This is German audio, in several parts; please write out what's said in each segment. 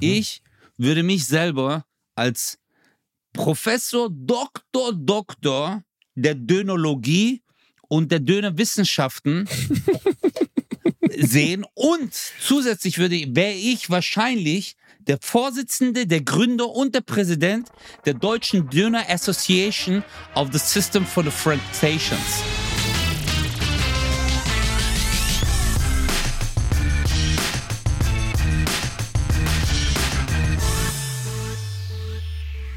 Ich würde mich selber als Professor, Doktor, Doktor der Dönologie und der Dönerwissenschaften sehen. Und zusätzlich würde wäre ich wahrscheinlich der Vorsitzende, der Gründer und der Präsident der Deutschen Döner Association of the System for the Fractations.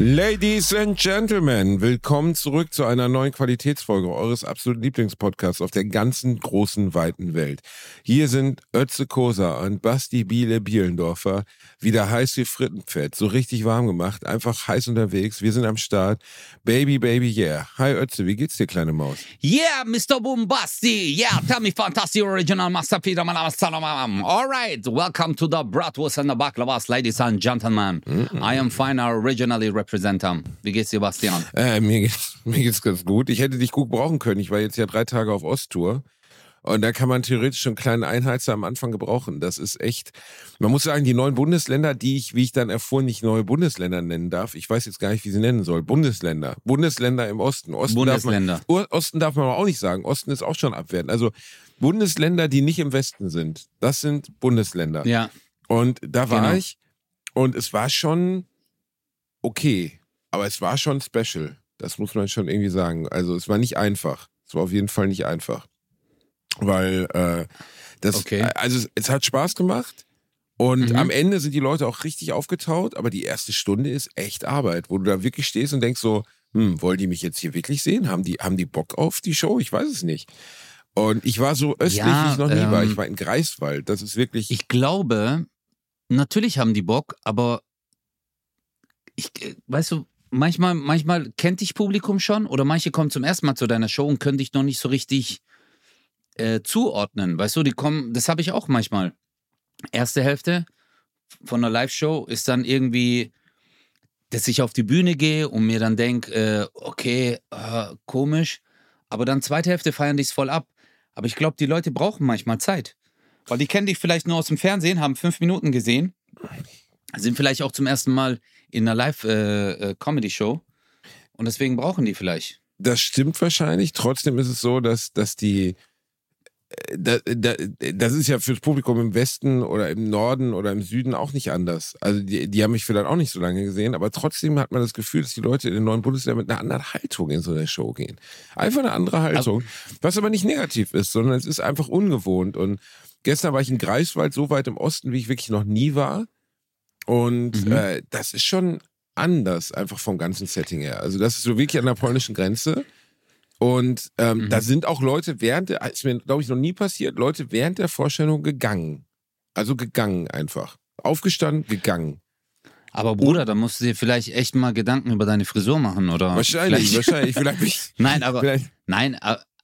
Ladies and Gentlemen, willkommen zurück zu einer neuen Qualitätsfolge eures absoluten Lieblingspodcasts auf der ganzen großen, weiten Welt. Hier sind Ötze Kosa und Basti Biele Bielendorfer wieder heiß wie Frittenfett, so richtig warm gemacht, einfach heiß unterwegs. Wir sind am Start. Baby, baby, yeah. Hi Ötze, wie geht's dir, kleine Maus? Yeah, Mr. Bombasti. Yeah, tell me fantastic original masterpiece. All right, welcome to the Bratwurst and the Baklavas, ladies and gentlemen. I am fine originally represented. Wie geht's dir, Bastian? Äh, mir, geht's, mir geht's ganz gut. Ich hätte dich gut brauchen können. Ich war jetzt ja drei Tage auf Osttour. Und da kann man theoretisch schon einen kleinen Einheizer am Anfang gebrauchen. Das ist echt, man muss sagen, die neuen Bundesländer, die ich, wie ich dann erfuhr, nicht neue Bundesländer nennen darf. Ich weiß jetzt gar nicht, wie sie nennen soll. Bundesländer. Bundesländer im Osten. Osten Bundesländer. Darf man, Osten darf man aber auch nicht sagen. Osten ist auch schon abwertend. Also Bundesländer, die nicht im Westen sind. Das sind Bundesländer. Ja. Und da war Genau. ich und es war schon okay, aber es war schon special. Das muss man schon irgendwie sagen. Also es war nicht einfach. Es war auf jeden Fall nicht einfach. Weil äh, das, Okay. also es, es hat Spaß gemacht. Und Mhm. am Ende sind die Leute auch richtig aufgetaut, aber die erste Stunde ist echt Arbeit, wo du da wirklich stehst und denkst so, hm, wollen die mich jetzt hier wirklich sehen? Haben die, haben die Bock auf die Show? Ich weiß es nicht. Und ich war so östlich, Ja, wie ich noch nie war. ähm, Ich war in Greifswald. Das ist wirklich. Ich glaube, natürlich haben die Bock, aber ich, äh, weißt du, manchmal, manchmal kennt dich Publikum schon oder manche kommen zum ersten Mal zu deiner Show und können dich noch nicht so richtig äh, zuordnen. Weißt du, die kommen, das habe ich auch manchmal. Erste Hälfte von einer Live-Show ist dann irgendwie, dass ich auf die Bühne gehe und mir dann denke, äh, okay, äh, komisch. Aber dann zweite Hälfte feiern es voll ab. Aber ich glaube, die Leute brauchen manchmal Zeit. Weil die kennen dich vielleicht nur aus dem Fernsehen, haben fünf Minuten gesehen, sind vielleicht auch zum ersten Mal in einer Live-Comedy-Show. und deswegen brauchen die vielleicht. Das stimmt wahrscheinlich. Trotzdem ist es so, dass, dass die. äh, Da, da, das ist ja fürs Publikum im Westen oder im Norden oder im Süden auch nicht anders. Also die, die haben mich vielleicht auch nicht so lange gesehen, aber trotzdem hat man das Gefühl, dass die Leute in den neuen Bundesländern mit einer anderen Haltung in so eine Show gehen. Einfach eine andere Haltung. Was aber nicht negativ ist, sondern es ist einfach ungewohnt. Und gestern war ich in Greifswald so weit im Osten, wie ich wirklich noch nie war. Und Mhm. äh, das ist schon anders, einfach vom ganzen Setting her. Also das ist so wirklich an der polnischen Grenze. Und ähm, Mhm. da sind auch Leute während der, ist mir glaube ich noch nie passiert, Leute während der Vorstellung gegangen. Also gegangen einfach. Aufgestanden, gegangen. Aber Bruder, da musst du dir vielleicht echt mal Gedanken über deine Frisur machen, oder? Wahrscheinlich, Vielleicht- wahrscheinlich. Vielleicht mich. Nein, aber Vielleicht, Nein,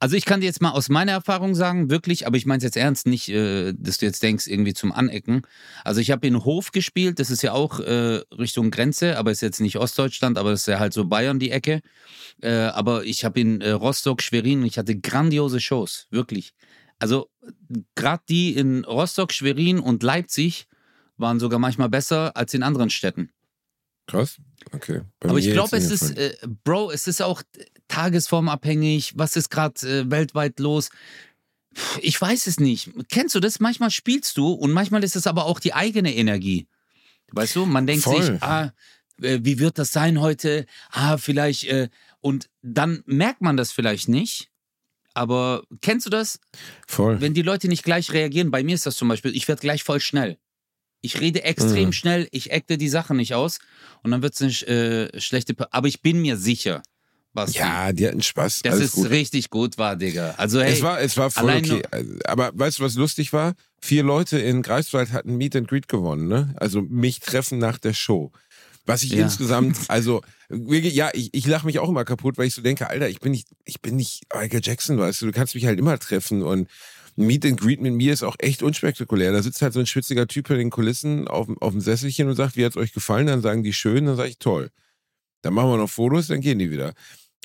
also ich kann dir jetzt mal aus meiner Erfahrung sagen, wirklich, aber ich meine es jetzt ernst, nicht, äh, dass du jetzt denkst, irgendwie zum Anecken. Also ich habe in Hof gespielt, das ist ja auch äh, Richtung Grenze, aber ist jetzt nicht Ostdeutschland, aber das ist ja halt so Bayern die Ecke. Äh, aber ich habe in äh, Rostock, Schwerin, ich hatte grandiose Shows, wirklich. Also gerade die in Rostock, Schwerin und Leipzig waren sogar manchmal besser als in anderen Städten. krass. Okay. Bei Aber ich glaube, es ist, äh, Bro, es ist auch tagesformabhängig. Was ist gerade äh, weltweit los? Ich weiß es nicht. Kennst du das? Manchmal spielst du und manchmal ist es aber auch die eigene Energie. Weißt du, man denkt Voll. sich, ah, wie wird das sein heute? Ah, vielleicht. Äh, und dann merkt man das vielleicht nicht. Aber kennst du das? Voll. Wenn die Leute nicht gleich reagieren, bei mir ist das zum Beispiel, ich werde gleich voll schnell. Ich rede extrem Mhm. schnell, ich acte die Sachen nicht aus und dann wird es eine äh, schlechte. Aber ich bin mir sicher, Basti, Ja, die hatten Spaß. dass alles es gut. richtig gut war, Digga. Also hey, es war, es war voll okay. Also, Aber weißt du, was lustig war? Vier Leute in Greifswald hatten Meet and Greet gewonnen, ne? Also mich treffen nach der Show. Was ich Ja. insgesamt, also ja, ich, ich lache mich auch immer kaputt, weil ich so denke, Alter, ich bin nicht, ich bin nicht Michael Jackson, weißt du, du kannst mich halt immer treffen und Meet and Greet mit mir ist auch echt unspektakulär. Da sitzt halt so ein schwitziger Typ in den Kulissen auf, dem- auf dem Sesselchen und sagt, wie hat's euch gefallen? Dann sagen die schön, dann sage ich toll. Dann machen wir noch Fotos, dann gehen die wieder.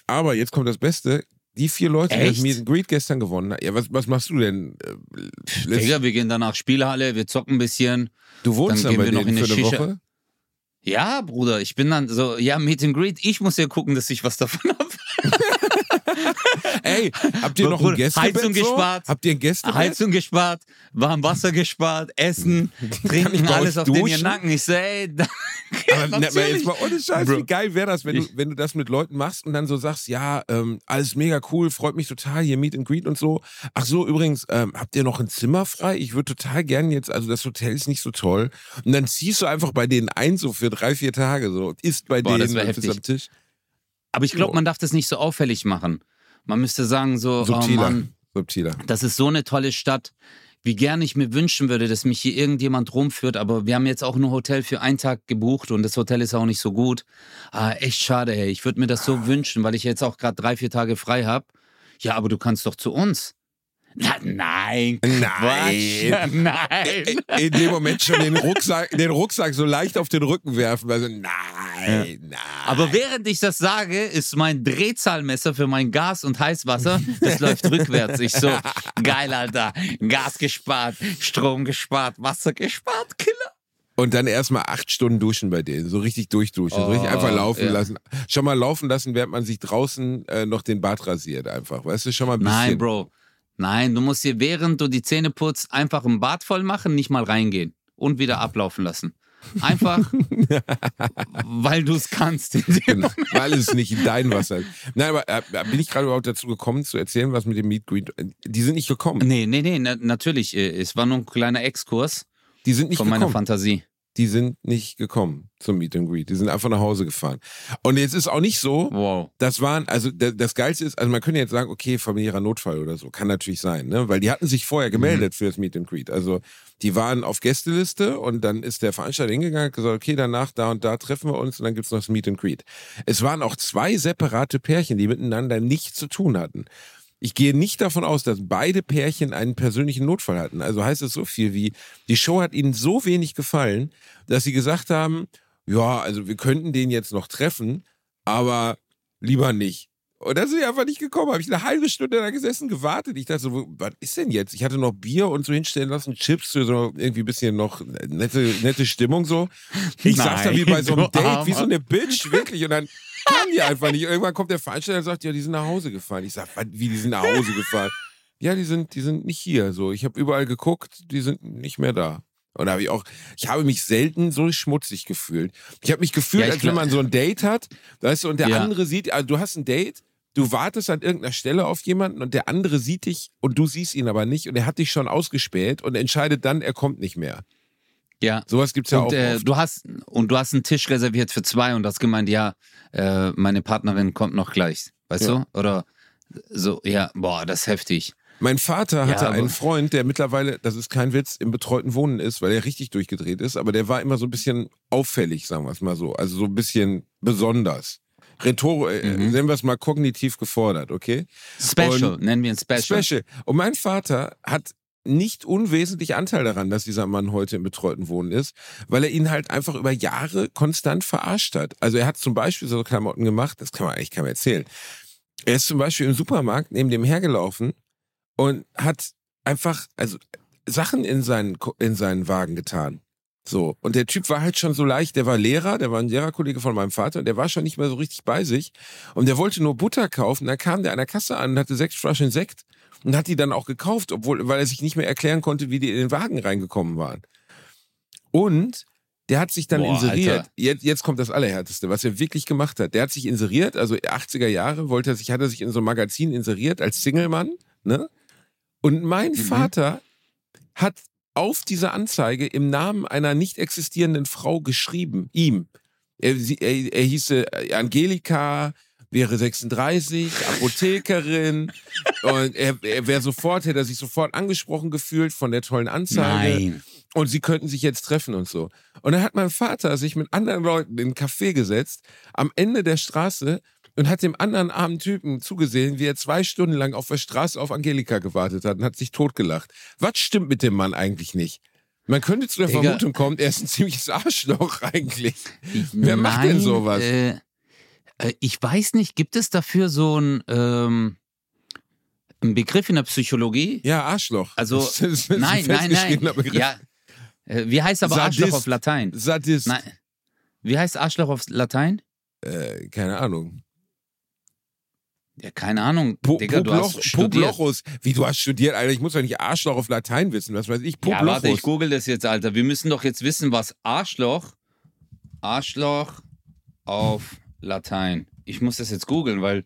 Aber jetzt kommt das Beste. Die vier Leute, die das Meet and Greet gestern gewonnen haben. Ja, was, was machst du denn? Äh, Digga, wir gehen danach Spielhalle, wir zocken ein bisschen. du wohnst dann dann, gehen bei wir noch in für eine eine Shisha. Woche? Ja, Bruder, ich bin dann so, ja, Meet and Greet, ich muss ja gucken, dass ich was davon habe. Ey, habt ihr noch ein Gästebett Heizung so? gespart. Habt ihr ein Gästebett? Heizung gespart, warm Wasser gespart, Essen, Trinken, alles auf den duschen? Nacken. Ich so, ey, da, Aber ne, mal jetzt mal ohne Scheiß, Bro. wie geil wäre das, wenn du, wenn du das mit Leuten machst und dann so sagst, ja, ähm, alles mega cool, freut mich total, hier Meet and Greet und so. Ach so, übrigens, ähm, habt ihr noch ein Zimmer frei? Ich würde total gern jetzt, also das Hotel ist nicht so toll. Und dann ziehst du einfach bei denen ein, so für drei, vier Tage, so, isst bei Boah, das denen heftig. am Tisch. Aber ich glaube, man darf das nicht so auffällig machen. Man müsste sagen so, oh Subtiler. Mann, Subtiler. das ist so eine tolle Stadt. Wie gern ich mir wünschen würde, dass mich hier irgendjemand rumführt, aber wir haben jetzt auch nur Hotel für einen Tag gebucht und das Hotel ist auch nicht so gut. Ah, echt schade, ey. Ich würde mir das so wünschen, weil ich jetzt auch gerade drei, vier Tage frei habe. Ja, aber du kannst doch zu uns. Na, nein, Nein. Quatsch. Nein. In dem Moment schon den Rucksack, den Rucksack so leicht auf den Rücken werfen, also nein, nein. Aber während ich das sage, ist mein Drehzahlmesser für mein Gas und Heißwasser, das läuft rückwärts. Ich so, geil, Alter. Gas gespart, Strom gespart, Wasser gespart, Killer. Und dann erstmal acht Stunden duschen bei denen, so richtig durchduschen, so richtig Oh, einfach laufen ja. lassen. Schon mal laufen lassen, während man sich draußen äh, noch den Bart rasiert, einfach. Weißt du, schon mal ein bisschen. Nein, Bro. Nein, du musst hier, während du die Zähne putzt, einfach ein Bad voll machen, nicht mal reingehen und wieder ablaufen lassen. Einfach, weil du es kannst. Genau, weil es nicht in dein Wasser ist. Nein, aber äh, bin ich gerade überhaupt dazu gekommen, zu erzählen, was mit dem Meet Greet. Die sind nicht gekommen. Nee, nee, nee, na, natürlich. äh, Es war nur ein kleiner Exkurs Die sind nicht von meiner gekommen. Fantasie. Die sind nicht gekommen zum Meet and Greet. Die sind einfach nach Hause gefahren. Und jetzt ist auch nicht so, Wow. Das waren, also da- das Geilste ist, also man könnte jetzt sagen, okay, familiärer Notfall oder so, kann natürlich sein, ne? Weil die hatten sich vorher gemeldet für das Meet and Greet. Also die waren auf Gästeliste und dann ist der Veranstalter hingegangen und gesagt, okay, danach da und da treffen wir uns und dann gibt's noch das Meet and Greet. Es waren auch zwei separate Pärchen, die miteinander nichts zu tun hatten. Ich gehe nicht davon aus, dass beide Pärchen einen persönlichen Notfall hatten. Also heißt es so viel wie, die Show hat ihnen so wenig gefallen, dass sie gesagt haben, ja, also wir könnten den jetzt noch treffen, aber lieber nicht. Und dann sind die einfach nicht gekommen. Habe ich eine halbe Stunde da gesessen, gewartet. Ich dachte so, was ist denn jetzt? Ich hatte noch Bier und so hinstellen lassen, Chips so irgendwie ein bisschen noch nette, nette Stimmung so. Ich saß da wie bei so einem Nein, Date, wie so Armer. eine Bitch, wirklich. Und dann kamen die einfach nicht. Irgendwann kommt der Veranstalter und sagt, ja, die sind nach Hause gefahren. Ich sag, wie, die sind nach Hause gefahren? Ja, die sind, die sind nicht hier. So, ich habe überall geguckt, die sind nicht mehr da. Und da habe ich auch, ich habe mich selten so schmutzig gefühlt. Ich habe mich gefühlt, Ja, als wenn glaub- man so ein Date hat, weißt du, und der Ja. andere sieht, also du hast ein Date, du wartest an irgendeiner Stelle auf jemanden und der andere sieht dich und du siehst ihn aber nicht und er hat dich schon ausgespäht und entscheidet dann, er kommt nicht mehr. Ja. Sowas gibt's ja und, auch äh, du hast und du hast einen Tisch reserviert für zwei und hast gemeint, ja, äh, meine Partnerin kommt noch gleich, weißt Ja. du? Oder so, ja, boah, das ist heftig. Mein Vater Ja, hatte aber- einen Freund, der mittlerweile, das ist kein Witz, im betreuten Wohnen ist, weil er richtig durchgedreht ist, aber der war immer so ein bisschen auffällig, sagen wir es mal so. Also so ein bisschen besonders. Rhetor, äh, Mhm. nennen wir es mal kognitiv gefordert, okay? Special, Und- nennen wir ein Special. Special. Und mein Vater hat nicht unwesentlich Anteil daran, dass dieser Mann heute im betreuten Wohnen ist, weil er ihn halt einfach über Jahre konstant verarscht hat. Also er hat zum Beispiel so Klamotten gemacht, das kann man eigentlich keinem erzählen. Er ist zum Beispiel im Supermarkt neben dem hergelaufen und hat einfach, also Sachen in seinen, in seinen Wagen getan. So. Und der Typ war halt schon so leicht, der war Lehrer, der war ein Lehrerkollege von meinem Vater und der war schon nicht mehr so richtig bei sich. Und der wollte nur Butter kaufen. Da kam der an der Kasse an und hatte sechs Flaschen Sekt und hat die dann auch gekauft, obwohl, weil er sich nicht mehr erklären konnte, wie die in den Wagen reingekommen waren. Und der hat sich dann Boah, inseriert. Jetzt, jetzt kommt das Allerhärteste, was er wirklich gemacht hat. Der hat sich inseriert, also 80er Jahre wollte er sich, hat er sich in so einem Magazin inseriert als Single-Mann, ne? Und mein Mhm. Vater hat auf diese Anzeige im Namen einer nicht existierenden Frau geschrieben, ihm. Er, er, er hieße äh, Angelika, wäre 36, Apothekerin und er, er wäre sofort, hätte er sich sofort angesprochen gefühlt von der tollen Anzeige Nein. und sie könnten sich jetzt treffen und so. Und dann hat mein Vater sich mit anderen Leuten in einen Café gesetzt, am Ende der Straße und hat dem anderen armen Typen zugesehen, wie er zwei Stunden lang auf der Straße auf Angelika gewartet hat und hat sich totgelacht. Was stimmt mit dem Mann eigentlich nicht? Man könnte zu der Digga. Vermutung kommen, er ist ein ziemliches Arschloch eigentlich. Wer macht denn Nein, sowas? Äh, äh, ich weiß nicht, gibt es dafür so ein, ähm, ein Begriff in der Psychologie? Ja, Arschloch. Also, Das ist ein nein, nein, nein. Begriff. Ja. Äh, Wie heißt aber Sadist. Arschloch auf Latein? Sadist. Nein. Wie heißt Arschloch auf Latein? Äh, keine Ahnung. Ja, keine Ahnung. Po Digga, du hast studiert. Poplochus. Wie, du hast studiert, Alter. Ich muss doch nicht Arschloch auf Latein wissen. Was weiß ich? Ja, Poplochus. warte, ich google das jetzt, Alter. Wir müssen doch jetzt wissen, was Arschloch, Arschloch auf Latein. Ich muss das jetzt googeln, weil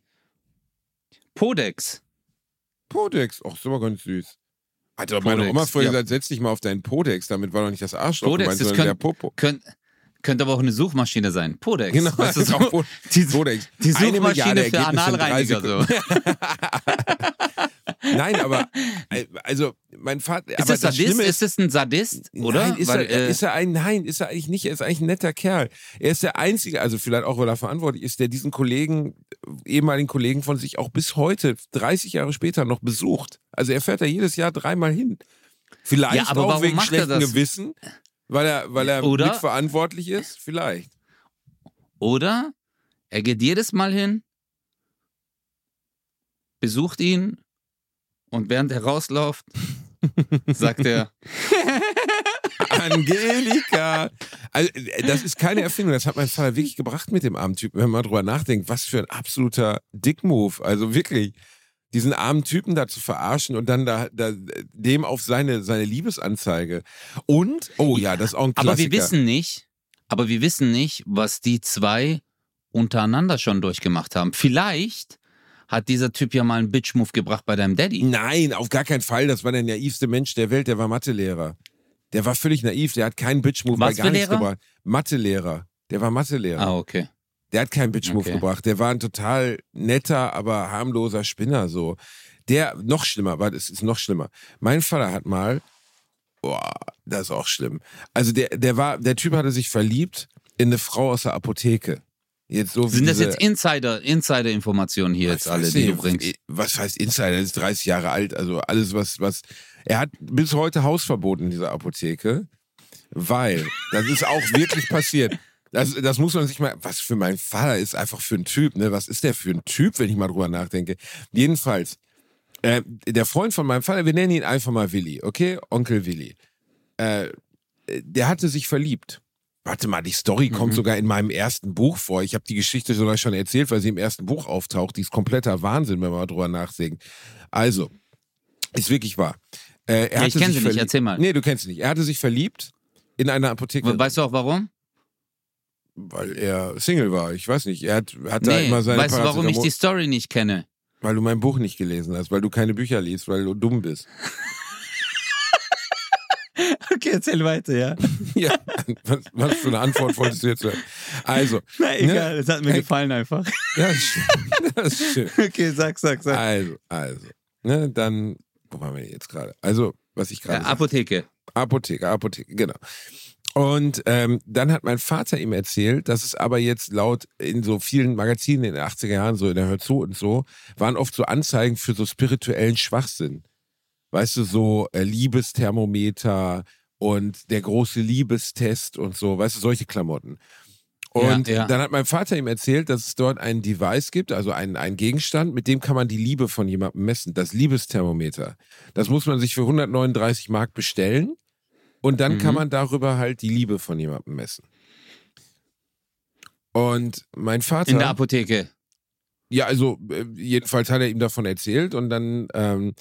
Podex. Podex. Ach, ist aber ganz süß. Doch meine Podex, Oma früher ja. gesagt, setz dich mal auf deinen Podex. Damit war doch nicht das Arschloch Podex, gemeint, das sondern der könnt- Popo. Könnt, könnte aber auch eine Suchmaschine sein. Podex. Genau, Weißt du, ist so, auch die, Podex. die Suchmaschine für Analreiniger. So. Nein, aber also mein Vater. Ist aber das Sadist? Schlimme Ist das ein Sadist? Oder? Nein, ist, Weil, er, äh, ist er ein, nein, ist er eigentlich nicht. Er ist eigentlich ein netter Kerl. Er ist der Einzige, also vielleicht auch, weil er verantwortlich ist, der diesen Kollegen, ehemaligen Kollegen von sich auch bis heute, 30 Jahre später, noch besucht. Also er fährt da jedes Jahr dreimal hin. Vielleicht Ja, aber auch wegen schlechtem? Gewissen, weil er, weil er Oder- mitverantwortlich ist. Vielleicht. Oder er geht jedes Mal hin, besucht ihn und während er rausläuft, sagt er, Angelika. Also, das ist keine Erfindung. Das hat mein Vater wirklich gebracht mit dem armen Typen. Wenn man mal drüber nachdenkt, was für ein absoluter Dickmove. Also wirklich, diesen armen Typen da zu verarschen und dann da, da dem auf seine, seine Liebesanzeige. Und, oh ja, das ist auch ein Klassiker. aber wir wissen nicht, aber wir wissen nicht, was die zwei untereinander schon durchgemacht haben. Vielleicht hat dieser Typ ja mal einen Bitch-Move gebracht bei deinem Daddy. Nein, auf gar keinen Fall. Das war der naivste Mensch der Welt. Der war Mathelehrer. Der war völlig naiv. Der hat keinen Bitch-Move bei gar nichts Lehrer? gebracht. Mathelehrer. Der war Mathelehrer. Ah, okay. Der hat keinen Bitch-Move Okay. gebracht. Der war ein total netter, aber harmloser Spinner so. Der, noch schlimmer, warte, es ist noch schlimmer. Mein Vater hat mal, boah, das ist auch schlimm. Also der, der war, der Typ hatte sich verliebt in eine Frau aus der Apotheke. Jetzt so Sind das diese, jetzt Insider, Insider-Informationen hier jetzt alle, die du bringst? Was heißt Insider? Er ist 30 Jahre alt. Also alles, was, was. Er hat bis heute Hausverbot in dieser Apotheke, weil, das ist auch wirklich passiert. Das, das muss man sich mal, was für mein Vater ist einfach für ein Typ, ne? Was ist der für ein Typ, wenn ich mal drüber nachdenke? Jedenfalls, äh, der Freund von meinem Vater, wir nennen ihn einfach mal Willi, okay? Onkel Willi. Äh, der hatte sich verliebt. Warte mal, die Story kommt Mhm. sogar in meinem ersten Buch vor. Ich habe die Geschichte sogar schon erzählt, weil sie im ersten Buch auftaucht. Die ist kompletter Wahnsinn, wenn wir mal drüber nachdenken. Also, ist wirklich wahr. Äh, er Ja, ich hatte kenn sich sie nicht, erzähl mal. Nee, du kennst sie nicht. Er hatte sich verliebt in eine Apotheke, Weißt du auch warum? Weil er Single war. Ich weiß nicht. Er hat, hat da Nee, immer seine weißt du, warum ich die Story nicht kenne? Weil du mein Buch nicht gelesen hast, weil du keine Bücher liest, weil du dumm bist. Okay, erzähl weiter, ja. ja, was, was für eine Antwort wolltest du jetzt hören? Also, Na egal, es hat mir gefallen einfach. ja, das ist schön. Das ist schön. Okay, sag, sag, sag. Also, also, ne, dann, wo waren wir jetzt gerade? Also, was ich Äh, gerade sagte. Apotheke. Apotheke, Apotheke, genau. Und ähm, dann hat mein Vater ihm erzählt, dass es aber jetzt laut in so vielen Magazinen in den 80er Jahren, so in der Hör zu und so, waren oft so Anzeigen für so spirituellen Schwachsinn. Weißt du, so äh, Liebesthermometer und der große Liebestest und so, weißt du, solche Klamotten. Und Ja, ja. dann hat mein Vater ihm erzählt, dass es dort ein Device gibt, also einen, einen Gegenstand, mit dem kann man die Liebe von jemandem messen. Das Liebesthermometer. Das muss man sich für 139 Mark bestellen. Und dann Mhm. kann man darüber halt die Liebe von jemandem messen. Und mein Vater. In der Apotheke. Ja, also äh, jedenfalls hat er ihm davon erzählt und dann ähm,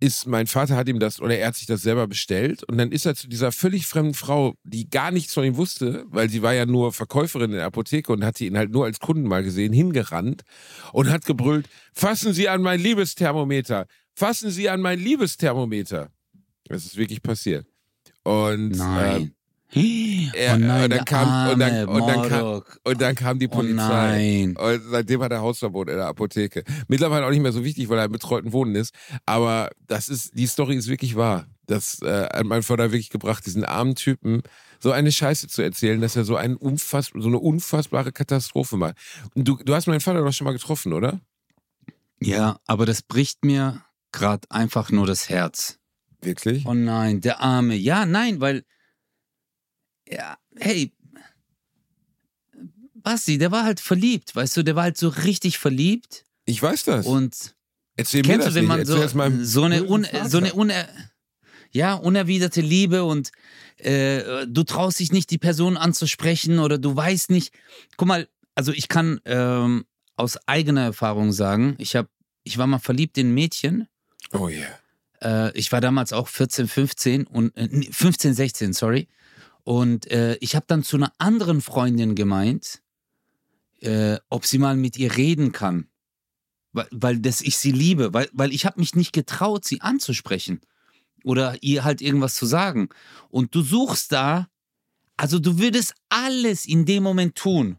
ist mein Vater hat ihm das oder er hat sich das selber bestellt und dann ist er zu dieser völlig fremden Frau, die gar nichts von ihm wusste, weil sie war ja nur Verkäuferin in der Apotheke und hatte ihn halt nur als Kunden mal gesehen, hingerannt und hat gebrüllt: Fassen Sie an mein Liebesthermometer, fassen Sie an mein Liebesthermometer. Das ist wirklich passiert. Und äh, Nein. er- oh nein, und dann kam- und dann- und dann kam- und dann kam die Oh Polizei. nein. Und seitdem hat er Hausverbot in der Apotheke. Mittlerweile auch nicht mehr so wichtig, weil er im betreuten Wohnen ist. Aber das ist, die Story ist wirklich wahr. Das äh, hat mein Vater wirklich gebracht, diesen armen Typen so eine Scheiße zu erzählen, dass er so, einen unfass, so eine unfassbare Katastrophe macht. Und du, du hast meinen Vater doch schon mal getroffen, oder? Ja, aber das bricht mir gerade einfach nur das Herz. Wirklich? Oh nein, der Arme. Ja, nein, weil. Ja, hey. Basti, der war halt verliebt, weißt du, der war halt so richtig verliebt Ich weiß das. und Erzähl mir Kennst das du, wenn man so, so eine, un, so eine uner, ja, unerwiderte Liebe und äh, du traust dich nicht, die Person anzusprechen oder du weißt nicht. Guck mal, also ich kann ähm, aus eigener Erfahrung sagen, ich habe, ich war mal verliebt in ein Mädchen. Oh yeah. Äh, ich war damals auch 14, 15 und äh, nee, 15, 16, sorry. Und äh, ich habe dann zu einer anderen Freundin gemeint, äh, ob sie mal mit ihr reden kann. Weil, weil das ich sie liebe, weil, weil ich habe mich nicht getraut, sie anzusprechen oder ihr halt irgendwas zu sagen. Und du suchst da, also du würdest alles in dem Moment tun,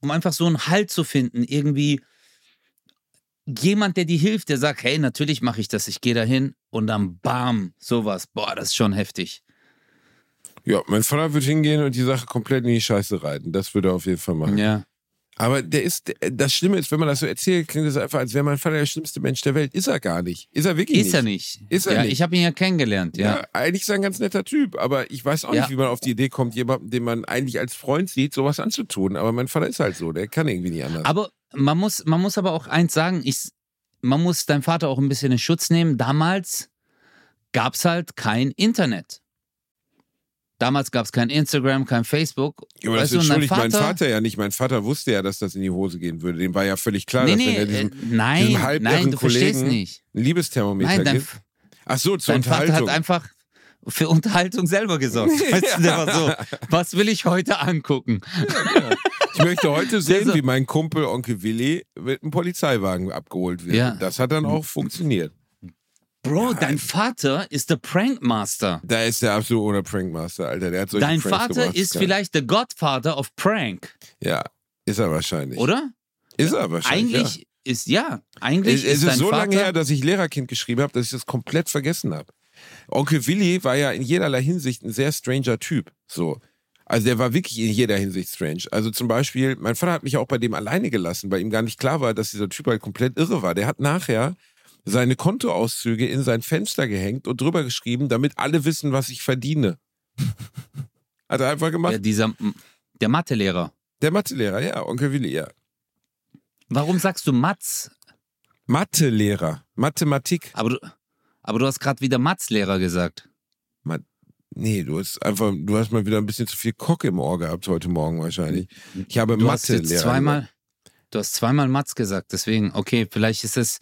um einfach so einen Halt zu finden, irgendwie jemand, der dir hilft, der sagt, hey, natürlich mache ich das, ich gehe dahin und dann bam, sowas. Boah, das ist schon heftig. Ja, mein Vater wird hingehen und die Sache komplett in die Scheiße reiten. Das würde er auf jeden Fall machen. Ja. Aber der ist, das Schlimme ist, wenn man das so erzählt, klingt es einfach, als wäre mein Vater der schlimmste Mensch der Welt. Ist er gar nicht. Ist er wirklich Ist nicht. er nicht. Ist er ja, nicht. Ich habe ihn ja kennengelernt, ja. Ja. eigentlich ist er ein ganz netter Typ, aber ich weiß auch Ja. nicht, wie man auf die Idee kommt, jemanden, den man eigentlich als Freund sieht, sowas anzutun. Aber mein Vater ist halt so, der kann irgendwie nicht anders. Aber man muss, man muss aber auch eins sagen, ich, man muss deinem Vater auch ein bisschen in Schutz nehmen. Damals gab es halt kein Internet. Damals gab es kein Instagram, kein Facebook. Ja, aber das Weißt dein entschuldigt mein Vater ja nicht. Mein Vater wusste ja, dass das in die Hose gehen würde. Dem war ja völlig klar, Nee, dass nee, er äh, diesem, nein, diesem nein, du verstehst Kollegen nicht. ein Liebesthermometer Nein, dein, gibt. Ach so, zur dein Vater Unterhaltung. hat einfach für Unterhaltung selber gesorgt. Weißt du, der war so, was will ich heute angucken? Ich möchte heute sehen, so- wie mein Kumpel Onkel Willi mit einem Polizeiwagen abgeholt wird. Ja. Das hat dann auch funktioniert. Bro, dein Vater ist der Prankmaster. Da ist der absolute Prankmaster, Alter. Der hat solche Dein Pranks Vater gemacht. ist Ja. vielleicht der Godfather of Prank, Ja, ist er wahrscheinlich. oder? Ist er wahrscheinlich. Eigentlich ist, ja, Ja. eigentlich Es, es ist ist so Vater... lange her, dass ich Lehrerkind geschrieben habe, dass ich das komplett vergessen habe. Onkel Willi war ja in jederlei Hinsicht ein sehr stranger Typ. So. Also der war wirklich in jeder Hinsicht strange. Also zum Beispiel, mein Vater hat mich auch bei dem alleine gelassen, weil ihm gar nicht klar war, dass dieser Typ halt komplett irre war. Der hat nachher seine Kontoauszüge in sein Fenster gehängt und drüber geschrieben, damit alle wissen, was ich verdiene. hat er einfach gemacht. ja, dieser, der Mathelehrer. Der Mathelehrer, ja, Onkel Willi, ja. Warum sagst du Matz? Mathelehrer, Mathematik. Aber du, aber du hast gerade wieder Matzlehrer gesagt. Nee, du hast einfach, du hast mal wieder ein bisschen zu viel Kock im Ohr gehabt heute Morgen wahrscheinlich. Ich habe Du hast Mathelehrer. jetzt zweimal, du hast zweimal Matz gesagt, deswegen, okay, vielleicht ist es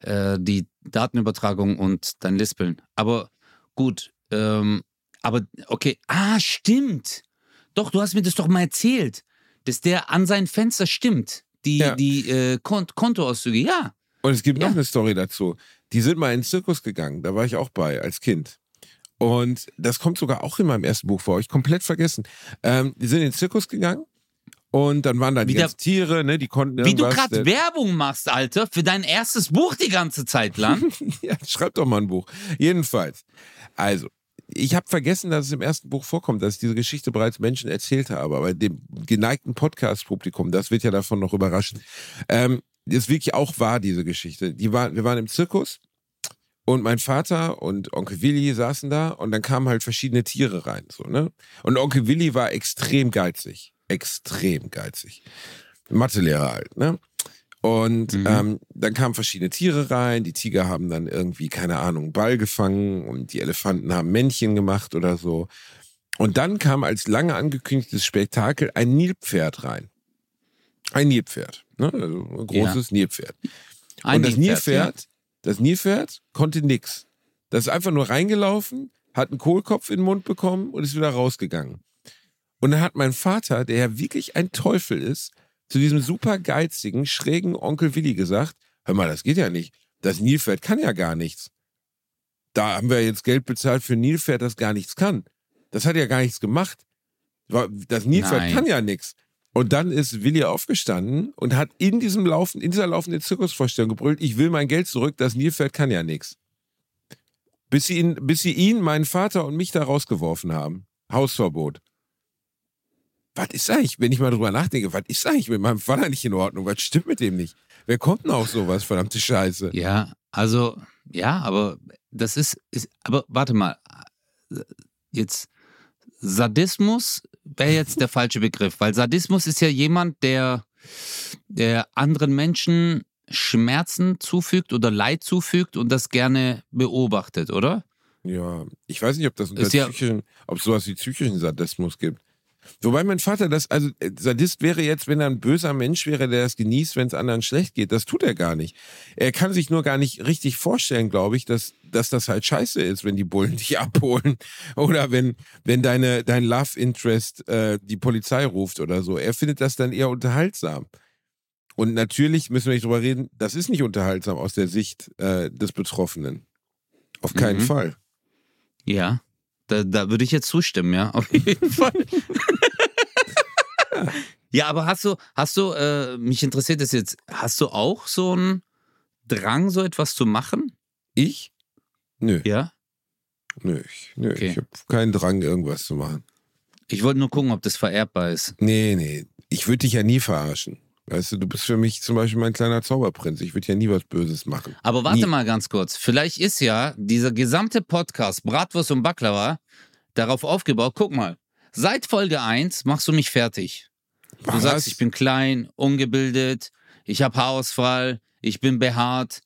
äh, die Datenübertragung und dein Lispeln. Aber gut, ähm, aber okay, ah, stimmt. Doch, du hast mir das doch mal erzählt, dass der an sein Fenster stimmt. Die, Ja. die äh, Kont Kontoauszüge, ja. Und es gibt noch Ja. eine Story dazu. Die sind mal in den Zirkus gegangen, da war ich auch bei als Kind. Und das kommt sogar auch in meinem ersten Buch vor, ich komplett vergessen. Ähm, die sind in den Zirkus gegangen und dann waren da die ganzen Tiere, ne, die konnten Wie du gerade Werbung machst, Alter, für dein erstes Buch die ganze Zeit lang. ja, schreib doch mal ein Buch. Jedenfalls. Also, ich habe vergessen, dass es im ersten Buch vorkommt, dass ich diese Geschichte bereits Menschen erzählt habe, aber dem geneigten Podcast-Publikum, das wird ja davon noch überraschen. Ähm, das ist wirklich auch wahr, diese Geschichte. Die war, wir waren im Zirkus und mein Vater und Onkel Willi saßen da und dann kamen halt verschiedene Tiere rein. So, ne? Und Onkel Willi war extrem geizig. Extrem geizig. Mathelehrer halt, ne? Und Mhm. ähm, dann kamen verschiedene Tiere rein. Die Tiger haben dann irgendwie, keine Ahnung, Ball gefangen und die Elefanten haben Männchen gemacht oder so. Und dann kam als lange angekündigtes Spektakel ein Nilpferd rein. Ein Nilpferd. Ne? Also ein großes Nilpferd. Ein und das Nilpferd, Nilpferd, das Nilpferd konnte nix. Das ist einfach nur reingelaufen, hat einen Kohlkopf in den Mund bekommen und ist wieder rausgegangen. Und dann hat mein Vater, der ja wirklich ein Teufel ist, zu diesem super geizigen, schrägen Onkel Willi gesagt, hör mal, das geht ja nicht. Das Nilpferd kann ja gar nichts. Da haben wir jetzt Geld bezahlt für ein Nilpferd, das gar nichts kann. Das hat ja gar nichts gemacht. Das Nilpferd Nein. kann ja nichts. Und dann ist Willi aufgestanden und hat in diesem Laufen, in dieser laufenden Zirkusvorstellung gebrüllt, ich will mein Geld zurück, das Nilpferd kann ja nichts. Bis sie ihn, bis sie ihn, meinen Vater und mich da rausgeworfen haben. Hausverbot. Was ist eigentlich, wenn ich mal drüber nachdenke, was ist eigentlich mit meinem Vater nicht in Ordnung? Was stimmt mit dem nicht? Wer kommt denn auf sowas, verdammte Scheiße? Ja, also, ja, aber das ist, ist aber warte mal, jetzt Sadismus wäre jetzt der falsche Begriff, weil Sadismus ist ja jemand, der, der anderen Menschen Schmerzen zufügt oder Leid zufügt und das gerne beobachtet, oder? Ja, ich weiß nicht, ob das unter Ist ja- psychischen, ob es sowas wie psychischen Sadismus gibt. Wobei mein Vater das, also äh, Sadist wäre jetzt, wenn er ein böser Mensch wäre, der das genießt, wenn es anderen schlecht geht. Das tut er gar nicht. Er kann sich nur gar nicht richtig vorstellen, glaube ich, dass, dass das halt scheiße ist, wenn die Bullen dich abholen oder wenn, wenn deine, dein Love Interest äh, die Polizei ruft oder so. Er findet das dann eher unterhaltsam. Und natürlich müssen wir nicht drüber reden, das ist nicht unterhaltsam aus der Sicht äh, des Betroffenen. Auf keinen Mhm. Fall. Ja. Da, da würde ich jetzt zustimmen, ja, auf jeden Fall. Ja, aber hast du, hast du, äh, mich interessiert das jetzt, hast du auch so einen Drang, so etwas zu machen? Ich? Nö. Ja. Nö, ich, nö, Okay. ich habe keinen Drang, irgendwas zu machen. Ich wollte nur gucken, ob das vererbbar ist. Nee, nee. Ich würde dich ja nie verarschen. Weißt du, du bist für mich zum Beispiel mein kleiner Zauberprinz. Ich würde ja nie was Böses machen. Aber warte Nie. mal ganz kurz. Vielleicht ist ja dieser gesamte Podcast Bratwurst und Baklava darauf aufgebaut. Guck mal. Seit Folge 1 machst du mich fertig. Du Was? sagst, ich bin klein, ungebildet, ich habe Haarausfall, ich bin behaart.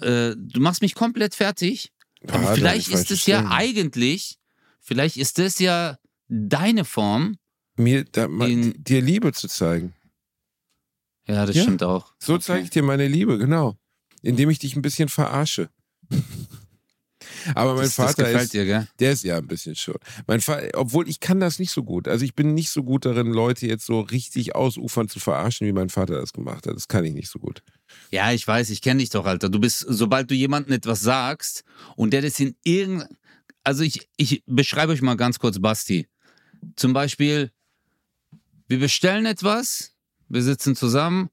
Äh, du machst mich komplett fertig. Ja, Aber vielleicht ist es ja eigentlich, vielleicht ist es ja deine Form. Mir, da, in- dir Liebe zu zeigen. Ja, das Ja. stimmt auch. So zeige ich dir meine Liebe, genau. Indem ich dich ein bisschen verarsche. Aber mein das, das Vater gefällt ist, dir, der ist ja ein bisschen schon. Mein Vater, obwohl ich kann das nicht so gut. Also ich bin nicht so gut darin, Leute jetzt so richtig ausufern zu verarschen, wie mein Vater das gemacht hat. Das kann ich nicht so gut. Ja, ich weiß, ich kenne dich doch, Alter. Du bist, sobald du jemandem etwas sagst und der das in irgendein. Also ich, ich beschreibe euch mal ganz kurz Basti. Zum Beispiel, wir bestellen etwas, wir sitzen zusammen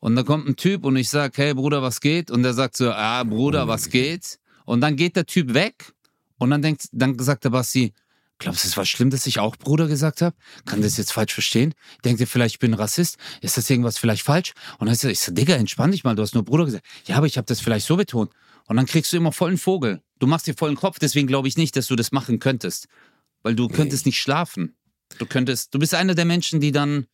und da kommt ein Typ und ich sag, hey Bruder, was geht? Und der sagt so, ah Bruder, was geht? Und dann geht der Typ weg und dann denkt, dann sagt der Basti, glaubst du, es war schlimm, dass ich auch Bruder gesagt habe? Kann das jetzt falsch verstehen? Denkt ihr vielleicht, ich bin Rassist? Ist das irgendwas vielleicht falsch? Und dann ist er, ich so, Digga, entspann dich mal, du hast nur Bruder gesagt. Ja, aber ich habe das vielleicht so betont. Und dann kriegst du immer vollen Vogel. Du machst dir vollen Kopf, deswegen glaube ich nicht, dass du das machen könntest. Weil du könntest nicht schlafen. Du könntest, du bist einer der Menschen, die dann,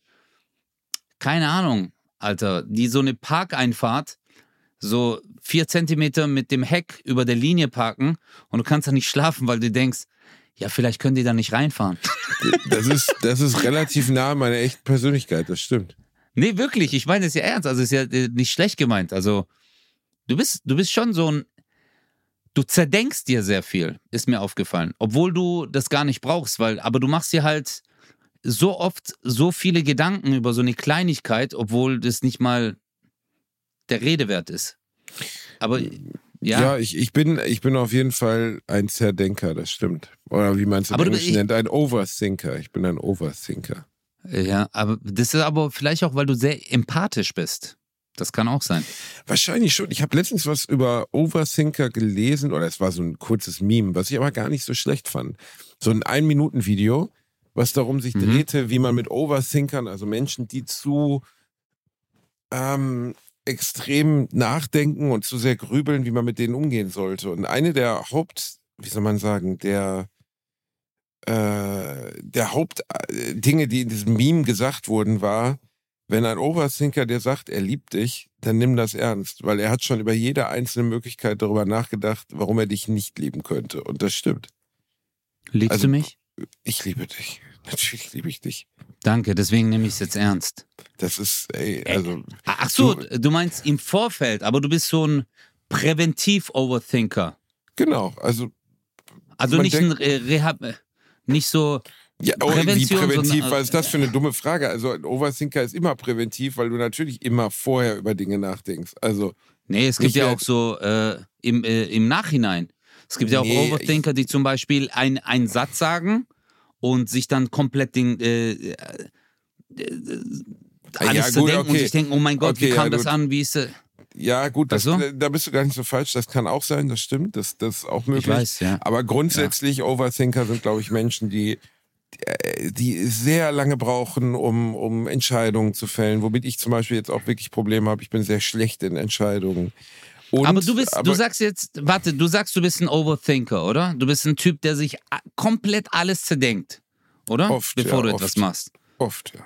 keine Ahnung, Alter, die so eine Parkeinfahrt so vier Zentimeter mit dem Heck über der Linie parken und du kannst da nicht schlafen, weil du denkst, ja, vielleicht können die da nicht reinfahren. Das ist, das ist relativ nah an meiner echten Persönlichkeit, das stimmt. Nee, wirklich, ich meine es ja ernst, also ist ja äh, nicht schlecht gemeint. Also du bist, du bist schon so ein, du zerdenkst dir sehr viel, ist mir aufgefallen, obwohl du das gar nicht brauchst, weil, aber du machst dir halt so oft so viele Gedanken über so eine Kleinigkeit, obwohl das nicht mal der Rede wert ist. Aber ja, Ja, ich, ich, bin, ich bin auf jeden Fall ein Zerdenker, das stimmt. Oder wie man es im Aber Englischen ich- nennt, ein Overthinker. Ich bin ein Overthinker. ja, aber das ist aber vielleicht auch, weil du sehr empathisch bist. Das kann auch sein. Wahrscheinlich schon. Ich habe letztens was über Overthinker gelesen, oder es war so ein kurzes Meme, was ich aber gar nicht so schlecht fand. So ein Ein-Minuten-Video, was darum sich Mhm. drehte, wie man mit Overthinkern, also Menschen, die zu ähm, extrem nachdenken und zu sehr grübeln, wie man mit denen umgehen sollte. Und eine der Haupt, wie soll man sagen, der äh, der Hauptdinge, die in diesem Meme gesagt wurden, war, wenn ein Overthinker dir sagt, er liebt dich, dann nimm das ernst, weil er hat schon über jede einzelne Möglichkeit darüber nachgedacht, warum er dich nicht lieben könnte. Und das stimmt. Liebst Also- du mich? Ich liebe dich. Natürlich liebe ich dich. Danke, deswegen nehme ich es jetzt ernst. Das ist, ey, also, Ach so, Du- du meinst im Vorfeld, aber du bist so ein Präventiv-Overthinker. genau, also, Also nicht ein äh, Rehab, äh, nicht so. ja, oh, wie Prävention, präventiv, sondern- was ist das für eine dumme Frage? Also, ein Overthinker ist immer präventiv, weil du natürlich immer vorher über Dinge nachdenkst. Also, Nee, es gibt ja auch so äh, im, äh, im Nachhinein. Es gibt ja auch Overthinker, die zum Beispiel ein- einen Satz sagen und sich dann komplett den, äh, äh, alles Ja, gut, zerdenken und okay. sich denken, oh mein Gott, Okay, wie kam ja, das an, wie ist äh, ja, gut, das, Weißt da bist du gar nicht so falsch. Das kann auch sein, das stimmt. Das, das ist auch möglich. Ich weiß, ja. Aber grundsätzlich, Overthinker sind, glaube ich, Menschen, die, äh, die sehr lange brauchen, um, um Entscheidungen zu fällen. Womit ich zum Beispiel jetzt auch wirklich Probleme habe. Ich bin sehr schlecht in Entscheidungen. Und, aber du bist, du aber- sagst jetzt, warte, du sagst, du bist ein Overthinker, oder? Du bist ein Typ, der sich komplett alles zerdenkt, oder? Oft, Bevor ja, du oft. etwas machst. Oft, ja.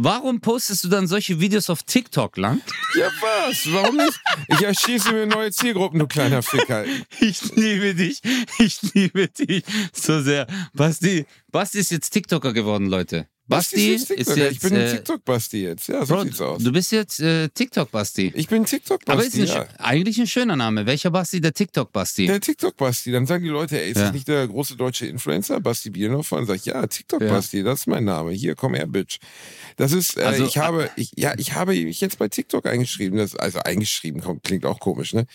Warum postest du dann solche Videos auf TikTok lang? Ja, was? Warum nicht? Ich erschieße mir neue Zielgruppen, du kleiner Ficker. Ich liebe dich. Ich liebe dich so sehr. Basti, Basti ist jetzt TikToker geworden, Leute. Basti ist, ist jetzt. Ich bin äh, ein TikTok-Basti jetzt. Ja, so Bro, sieht's aus. du bist jetzt äh, TikTok-Basti. Ich bin Aber TikTok-Basti, ist ein, ja. eigentlich ein schöner Name. Welcher Basti? Der TikTok-Basti. Der TikTok-Basti. Dann sagen die Leute, ey, ist Ja. das nicht der große deutsche Influencer, Basti Bielendorfer? Und sag ich, ja, TikTok-Basti, das ist mein Name. Hier, komm her, Bitch. Das ist, äh, Also, ich habe, ich, ja, ich habe mich jetzt bei TikTok eingeschrieben. Das, also eingeschrieben, kommt, klingt auch komisch, ne?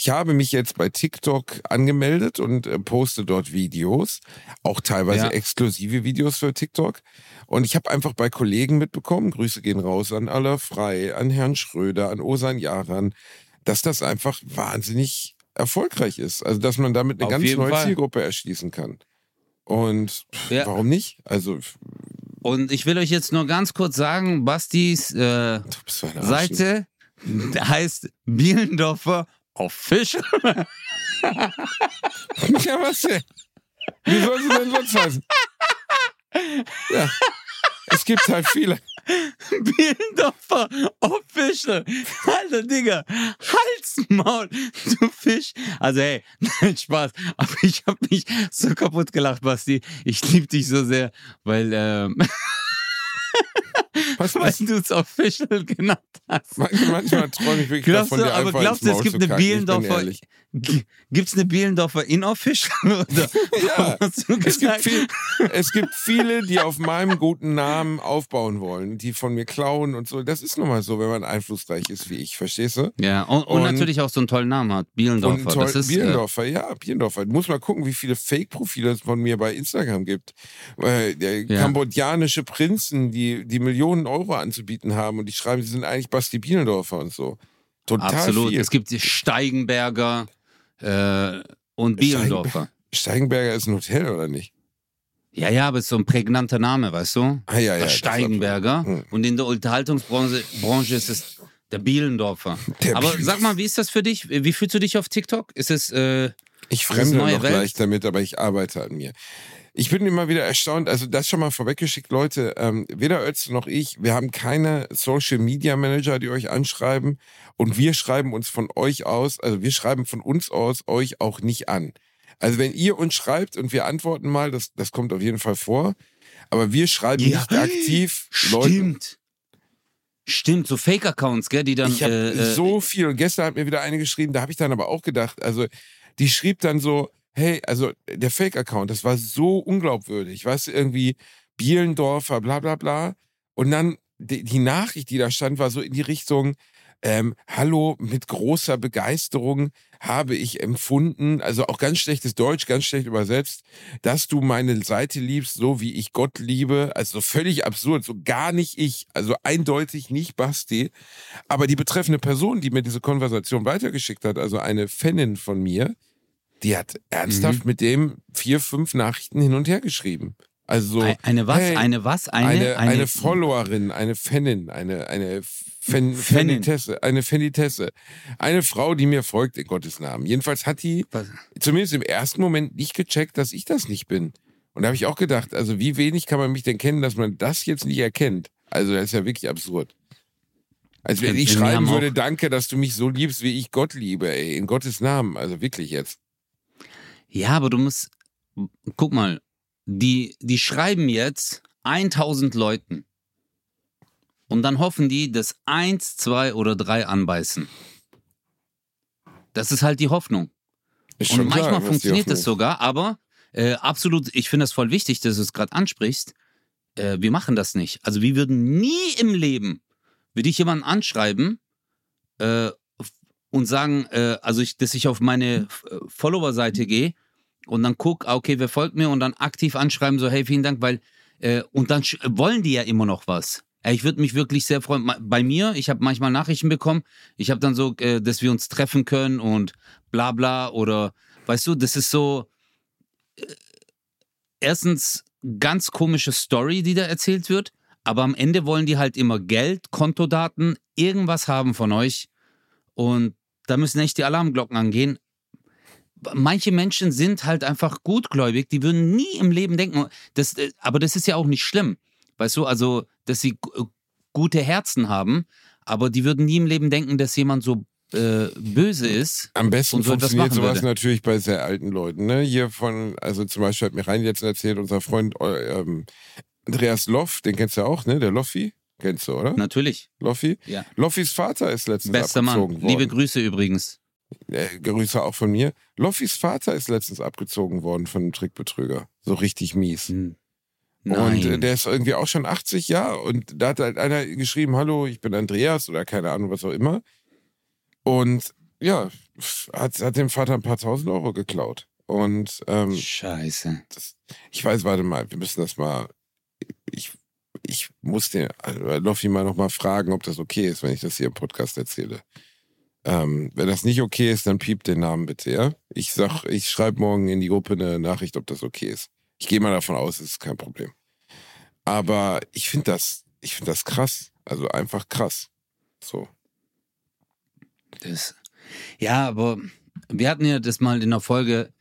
Ich habe mich jetzt bei TikTok angemeldet und äh, poste dort Videos, auch teilweise Ja. exklusive Videos für TikTok. Und ich habe einfach bei Kollegen mitbekommen, Grüße gehen raus an Aller Frei, an Herrn Schröder, an Osan Yaran, dass das einfach wahnsinnig erfolgreich ist. Also, dass man damit eine Auf ganz neue Fall. Zielgruppe erschließen kann. Und pff, Ja. warum nicht? Also, Und ich will euch jetzt nur ganz kurz sagen, Bastis äh. Seite heißt Bielendorfer Official. Ja, was denn? Wie soll sie denn sonst heißen? Ja. Es gibt halt viele. Bielendorfer Official. Alter, Digga. Halsmaul, du Fisch. Also, hey, nein, Spaß. Aber ich hab mich so kaputt gelacht, Basti. Ich lieb dich so sehr, weil, ähm, Was, weil was, du es Official genannt hast. manchmal, träume ich wirklich Glaubst davon, du, aber einfach glaubst du, es gibt eine kacken, ich bin Bielendorfer, ehrlich. G- gibt's eine Bielendorfer Inofficial? Ja, es gibt, viel, es gibt viele, die auf meinem guten Namen aufbauen wollen, die von mir klauen und so. Das ist nun mal so, wenn man einflussreich ist wie ich, verstehst du? Ja, und, und, Und- natürlich auch so einen tollen Namen hat. Bielendorfer. toll, das ist, äh, Bielendorfer, ja, Bielendorfer. Du musst mal gucken, wie viele Fake-Profile es von mir bei Instagram gibt. Äh, der Ja. Kambodjanische Prinzen, die, die Millionen Euro anzubieten haben und die schreiben, sie sind eigentlich Basti Bielendorfer und so. Total absolut. viel. Es gibt die Steigenberger äh, und Bielendorfer. Steigenberger ist ein Hotel, oder nicht? Ja, ja, aber es ist so ein prägnanter Name, weißt du? Ah, ja, ja. Das Steigenberger. Hm. Und in der Unterhaltungsbranche Branche ist es der Bielendorfer. Der aber Bielendorfer. sag mal, wie ist das für dich? Wie fühlst du dich auf TikTok? Ist es, äh, Ich fremde noch Welt. gleich damit, aber ich arbeite an mir. Ich bin immer wieder erstaunt, also das schon mal vorweggeschickt, Leute, ähm, weder Ötz noch ich, wir haben keine Social Media Manager, die euch anschreiben und wir schreiben uns von euch aus, also wir schreiben von uns aus euch auch nicht an. Also wenn ihr uns schreibt und wir antworten mal, das, das kommt auf jeden Fall vor, aber wir schreiben Ja. nicht aktiv Leuten. stimmt. Stimmt, so Fake-Accounts, gell, die dann. Ich habe äh, äh, so viel und gestern hat mir wieder eine geschrieben, da habe ich dann aber auch gedacht, also die schrieb dann so, hey, also der Fake-Account, das war so unglaubwürdig, weißt du, irgendwie Bielendorfer, bla bla bla. Und dann die, die Nachricht, die da stand, war so in die Richtung, ähm, hallo, mit großer Begeisterung habe ich empfunden, also auch ganz schlechtes Deutsch, ganz schlecht übersetzt, dass du meine Seite liebst, so wie ich Gott liebe. Also völlig absurd, so gar nicht ich, also eindeutig nicht Basti. Aber die betreffende Person, die mir diese Konversation weitergeschickt hat, also eine Fanin von mir, die hat ernsthaft mit dem vier, fünf Nachrichten hin und her geschrieben. Also so, Ein- Eine was? hey, eine was? Eine, eine, eine, Followerin, eine Fanin, eine, eine Fan, Fanin. Fanitesse, eine Fanitesse. Eine Frau, die mir folgt, in Gottes Namen. Jedenfalls hat die Was? zumindest im ersten Moment nicht gecheckt, dass ich das nicht bin. Und da habe ich auch gedacht, also wie wenig kann man mich denn kennen, dass man das jetzt nicht erkennt? Also das ist ja wirklich absurd. Als wenn ich schreiben würde, danke, dass du mich so liebst, wie ich Gott liebe, ey, in Gottes Namen. Also wirklich jetzt. Ja, aber du musst. Guck mal, die, die schreiben jetzt 1000 Leuten. Und dann hoffen die, dass eins, zwei oder drei anbeißen. Das ist halt die Hoffnung. Ist Und klar, manchmal die funktioniert das sogar, aber äh, absolut, ich finde das voll wichtig, dass du es gerade ansprichst. Äh, wir machen das nicht. Also wir würden nie im Leben, würde ich jemanden anschreiben äh, und sagen, äh, also ich, dass ich auf meine äh, Follower-Seite gehe und dann guck, ah, okay, wer folgt mir und dann aktiv anschreiben, so hey, vielen Dank, weil äh, und dann wollen die ja immer noch was. Ich würde mich wirklich sehr freuen. Bei mir, ich habe manchmal Nachrichten bekommen. Ich habe dann so, äh, dass wir uns treffen können und bla bla oder weißt du, das ist so äh, erstens ganz komische Story, die da erzählt wird, aber am Ende wollen die halt immer Geld, Kontodaten, irgendwas haben von euch und da müssen echt die Alarmglocken angehen. Manche Menschen sind halt einfach gutgläubig, die würden nie im Leben denken, das, äh, aber das ist ja auch nicht schlimm. Weißt du, also, dass sie gu- gute Herzen haben, aber die würden nie im Leben denken, dass jemand so äh, böse ist. Am besten so funktioniert sowas würde. natürlich bei sehr alten Leuten. Ne? Hier von, also zum Beispiel hat mir Rein jetzt erzählt, unser Freund äh, ähm, Andreas Loff, den kennst du auch, ne? Der Loffi. Kennst du, oder? Natürlich. Loffi? Ja. Loffis Vater ist letztens Bester abgezogen Mann. worden. Liebe Grüße übrigens. äh, Grüße auch von mir. Loffis Vater ist letztens abgezogen worden von einem Trickbetrüger. So richtig mies. Hm. Und äh, Nein. der ist irgendwie auch schon 80 Jahre und da hat halt einer geschrieben, hallo, ich bin Andreas oder keine Ahnung, was auch immer. Und ja, hat, hat dem Vater ein paar tausend Euro geklaut. Und ähm, Scheiße. das, ich weiß, warte mal, wir müssen das mal, ich, ich muss den äh, Loffi mal nochmal fragen, ob das okay ist, wenn ich das hier im Podcast erzähle. Ähm, wenn das nicht okay ist, dann piept den Namen bitte, ja? Ich sag, ich schreibe morgen in die Gruppe eine Nachricht, ob das okay ist. Ich gehe mal davon aus, es ist kein Problem. Aber ich finde das, ich finde das krass. Also einfach krass. So. Das, ja, aber wir hatten ja das mal in der Folge.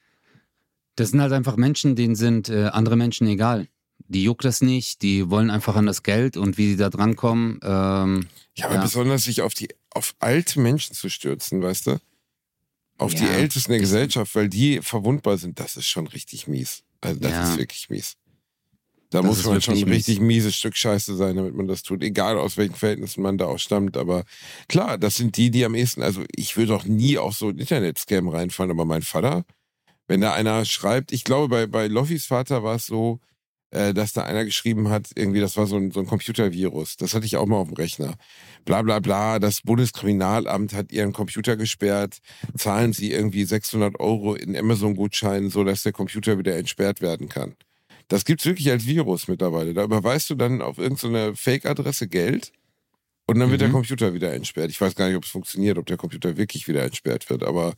Das sind halt einfach Menschen, denen sind äh, andere Menschen egal. Die juckt das nicht, die wollen einfach an das Geld und wie die da drankommen. Ähm, Ja, aber Ja. besonders sich auf die, auf alte Menschen zu stürzen, weißt du? Auf die Ja, Ältesten der Gesellschaft, weil die verwundbar sind, das ist schon richtig mies. Also das Ja. ist wirklich mies. Da Das muss man schon ein richtig mieses Stück Scheiße sein, damit man das tut. Egal aus welchen Verhältnissen man da auch stammt. Aber klar, das sind die, die am ehesten, also ich würde auch nie auf so ein Internet-Scam reinfallen, aber mein Vater, wenn da einer schreibt, ich glaube, bei, bei Loffis Vater war es so, äh, dass da einer geschrieben hat, irgendwie, das war so ein, so ein Computervirus. Das hatte ich auch mal auf dem Rechner. Bla bla bla, das Bundeskriminalamt hat ihren Computer gesperrt, zahlen sie irgendwie 600 Euro in Amazon-Gutscheinen, sodass der Computer wieder entsperrt werden kann. Das gibt's wirklich als Virus mittlerweile. Da überweist du dann auf irgendeine Fake-Adresse Geld und dann wird der Mhm. Computer wieder entsperrt. Ich weiß gar nicht, ob es funktioniert, ob der Computer wirklich wieder entsperrt wird, aber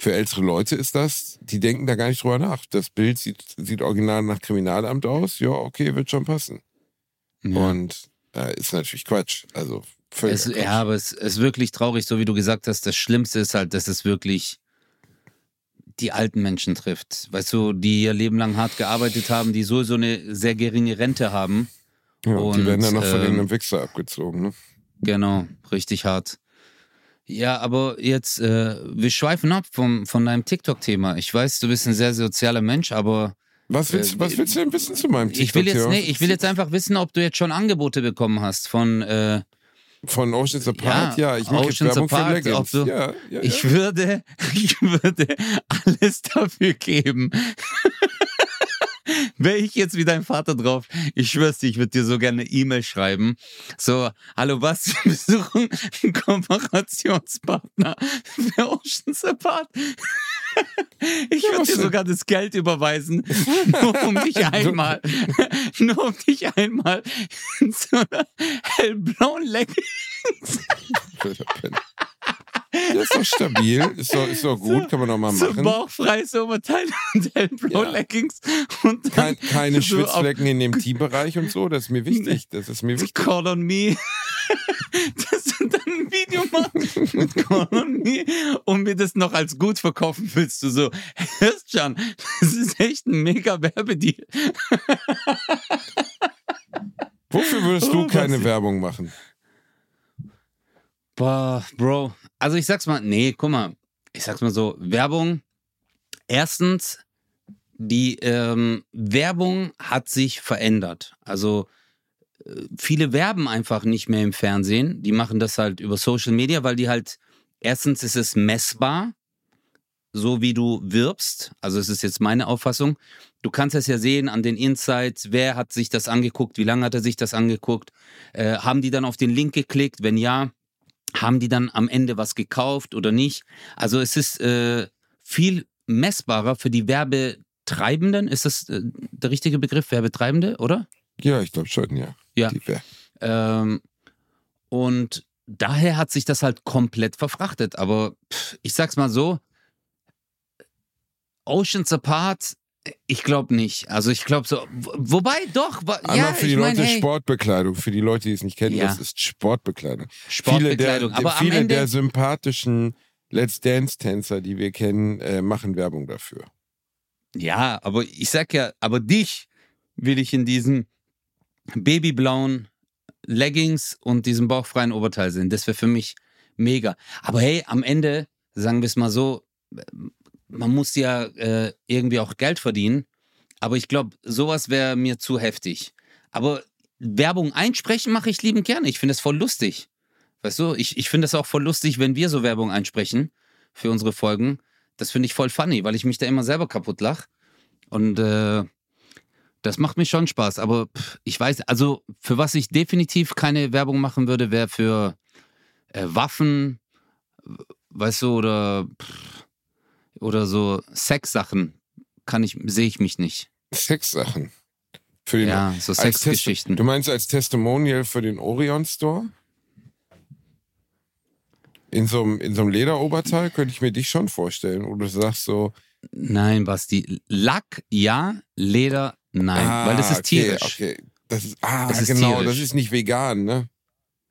für ältere Leute ist das, die denken da gar nicht drüber nach. Das Bild sieht, sieht original nach Kriminalamt aus. Ja, okay, wird schon passen. ja. Und äh, ist natürlich Quatsch. Also völlig. Es, ja, aber es ist wirklich traurig, so wie du gesagt hast. Das Schlimmste ist halt, dass es wirklich die alten Menschen trifft. Weißt du, die ihr Leben lang hart gearbeitet haben, die sowieso eine sehr geringe Rente haben. ja, und die werden dann noch von ähm, irgendeinem Wichser abgezogen. Ne? Genau, richtig hart. Ja, aber jetzt, äh, wir schweifen ab vom, von deinem TikTok-Thema. Ich weiß, du bist ein sehr sozialer Mensch, aber Was willst, äh, was willst du denn wissen zu meinem TikTok? ich will jetzt, nee, ich will jetzt einfach wissen, ob du jetzt schon Angebote bekommen hast von, äh, Von Oceans Apart? Ja, Ja, ich mache Oceans Werbung Apart, für Leggings. ob du- ja, ja, ich würde, ich würde alles dafür geben. Wäre ich jetzt wie dein Vater drauf, ich schwör's dir, ich würde dir so gerne eine E-Mail schreiben. So, hallo was, wir suchen einen Kooperationspartner für Oceans Apart. Ich würde dir sogar das Geld überweisen, nur um dich einmal, nur um dich einmal in so einer hellblauen Leggings Blöder Penner. Der ist doch stabil, ist doch, ist doch gut, kann man doch mal so machen. bauchfreies Oberteil und hellblau Ja. Leggings und dann Kein, keine so Schwitzflecken in dem Teambereich und so, das ist mir wichtig. Das ist mir wichtig. Call on me. Dass du dann ein Video machst mit Call on me und mir das noch als gut verkaufen willst. Du so, hörst schon, das ist echt ein mega Werbedeal. Wofür würdest du Oh, keine was- Werbung machen? Boah, Bro. Also ich sag's mal, nee, guck mal. Ich sag's mal so, Werbung. Erstens, die ähm, Werbung hat sich verändert. Also äh, viele werben einfach nicht mehr im Fernsehen. Die machen das halt über Social Media, weil die halt, erstens ist es messbar, so wie du wirbst. Also es ist jetzt meine Auffassung. Du kannst es ja sehen an den Insights, wer hat sich das angeguckt, wie lange hat er sich das angeguckt, äh, haben die dann auf den Link geklickt, wenn ja, haben die dann am Ende was gekauft oder nicht? Also es ist äh, viel messbarer für die Werbetreibenden. Ist das äh, der richtige Begriff, Werbetreibende, oder? Ja, ich glaube schon, ja. Ja. Ähm, und daher hat sich das halt komplett verfrachtet. Aber pff, ich sag's mal so: Oceans Apart, ich glaube nicht. Also ich glaube so, wo- wobei doch, Einmal ja, für die ich mein, Leute hey, Sportbekleidung, für die Leute, die es nicht kennen, Ja. das ist Sportbekleidung. Sportbekleidung. Viele der, aber viele der sympathischen Let's Dance-Tänzer, die wir kennen, äh, machen Werbung dafür. Ja, aber ich sag ja, aber dich will ich in diesen babyblauen Leggings und diesem bauchfreien Oberteil sind. Das wäre für mich mega. Aber hey, am Ende, sagen wir es mal so, man muss ja äh, irgendwie auch Geld verdienen. Aber ich glaube, sowas wäre mir zu heftig. Aber Werbung einsprechen mache ich liebend gerne. Ich finde es voll lustig. Weißt du, ich, ich finde es auch voll lustig, wenn wir so Werbung einsprechen für unsere Folgen. Das finde ich voll funny, weil ich mich da immer selber kaputt lache. Und äh, das macht mir schon Spaß. Aber pff, ich weiß, also für was ich definitiv keine Werbung machen würde, wäre für äh, Waffen, weißt du, oder, pff, oder so Sexsachen. Kann ich, sehe ich mich nicht. Sexsachen. Für den, Ja, so Sexgeschichten. Du meinst als Testimonial für den Orion Store? In so einem, in so einem Lederoberteil könnte ich mir dich schon vorstellen. Oder du sagst so, Nein, Basti. Lack, ja, Leder, nein. ah, weil das ist okay, tierisch. Okay. Das ist, ah, Das ist genau, tierisch. das ist nicht vegan, ne?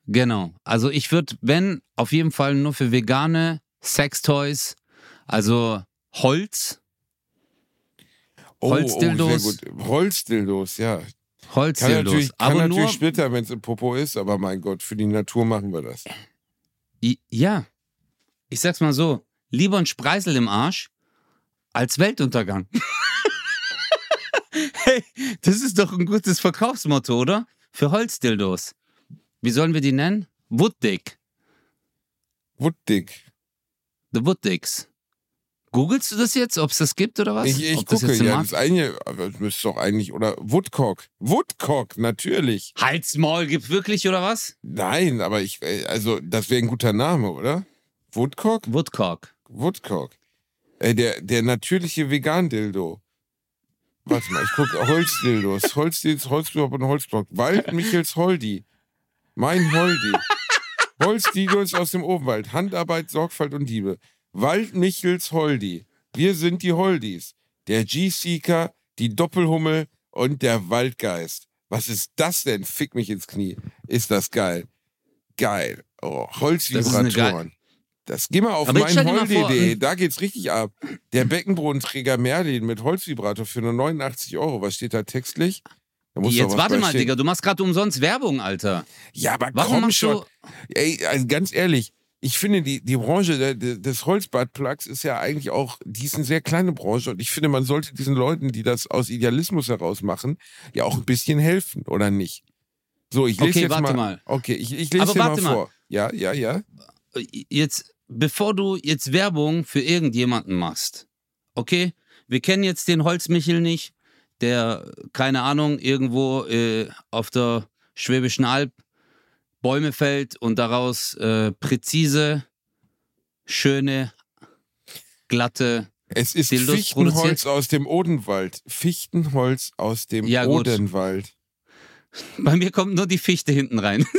Genau. Also ich würde, wenn, auf jeden Fall nur für vegane Sextoys, also Holz, Oh, Holzdildos. Oh. Holzdildos, ja. Kann Holzdildos. natürlich, kann Aber natürlich nur, splittern, wenn es im Popo ist, aber mein Gott, für die Natur machen wir das. Ja, ich sag's mal so, lieber ein Spreisel im Arsch als Weltuntergang. hey, das ist doch ein gutes Verkaufsmotto, oder? Für Holzdildos. Wie sollen wir die nennen? Wooddick. Wooddick. The Wooddicks. Googlest du das jetzt, ob es das gibt oder was? Ich, ich das gucke, im ja, das eine, das müsste doch eigentlich, oder Woodcock. Woodcock, natürlich. Halsmaul gibt wirklich oder was? Nein, aber ich, äh, also, das wäre ein guter Name, oder? Woodcock? Woodcock. Woodcock. Äh, der, der natürliche Vegan-Dildo. Warte mal, ich gucke Holzdildos. Holzdildos, Holzblock und Holzblock. Wald Michels Holdi. Mein Holdi. Holzdildos aus dem Odenwald. Handarbeit, Sorgfalt und Liebe. Wald Michels Holdi. Wir sind die Holdis. Der G-Seeker, die Doppelhummel und der Waldgeist. Was ist das denn? Fick mich ins Knie. Ist das geil. Geil. Oh, Holzvibratoren. Das geh mal auf meinholdi.de, ein- da geht's richtig ab. Der Beckenbodenträger Merlin mit Holzvibrator für nur 89 Euro. Was steht da textlich? Da Jetzt warte mal, stehen. Digga, du machst gerade umsonst Werbung, Alter. Ja, aber Warum komm schon. Ey, also ganz ehrlich, ich finde, die, die Branche der, der, des Holzbadplugs ist ja eigentlich auch, die ist eine sehr kleine Branche und ich finde, man sollte diesen Leuten, die das aus Idealismus heraus machen, ja auch ein bisschen helfen, oder nicht? So, ich lese Okay, jetzt warte mal, mal. Okay, ich, ich lese mal mal. vor. Ja, ja, ja. Jetzt, bevor du jetzt Werbung für irgendjemanden machst, okay? Wir kennen jetzt den Holzmichel nicht, der, keine Ahnung, irgendwo äh, auf der Schwäbischen Alb Bäume fällt und daraus äh, präzise, schöne, glatte. Es ist Dildos Fichtenholz produziert? aus dem Odenwald. Fichtenholz aus dem Ja. Odenwald. Bei mir kommt nur die Fichte hinten rein.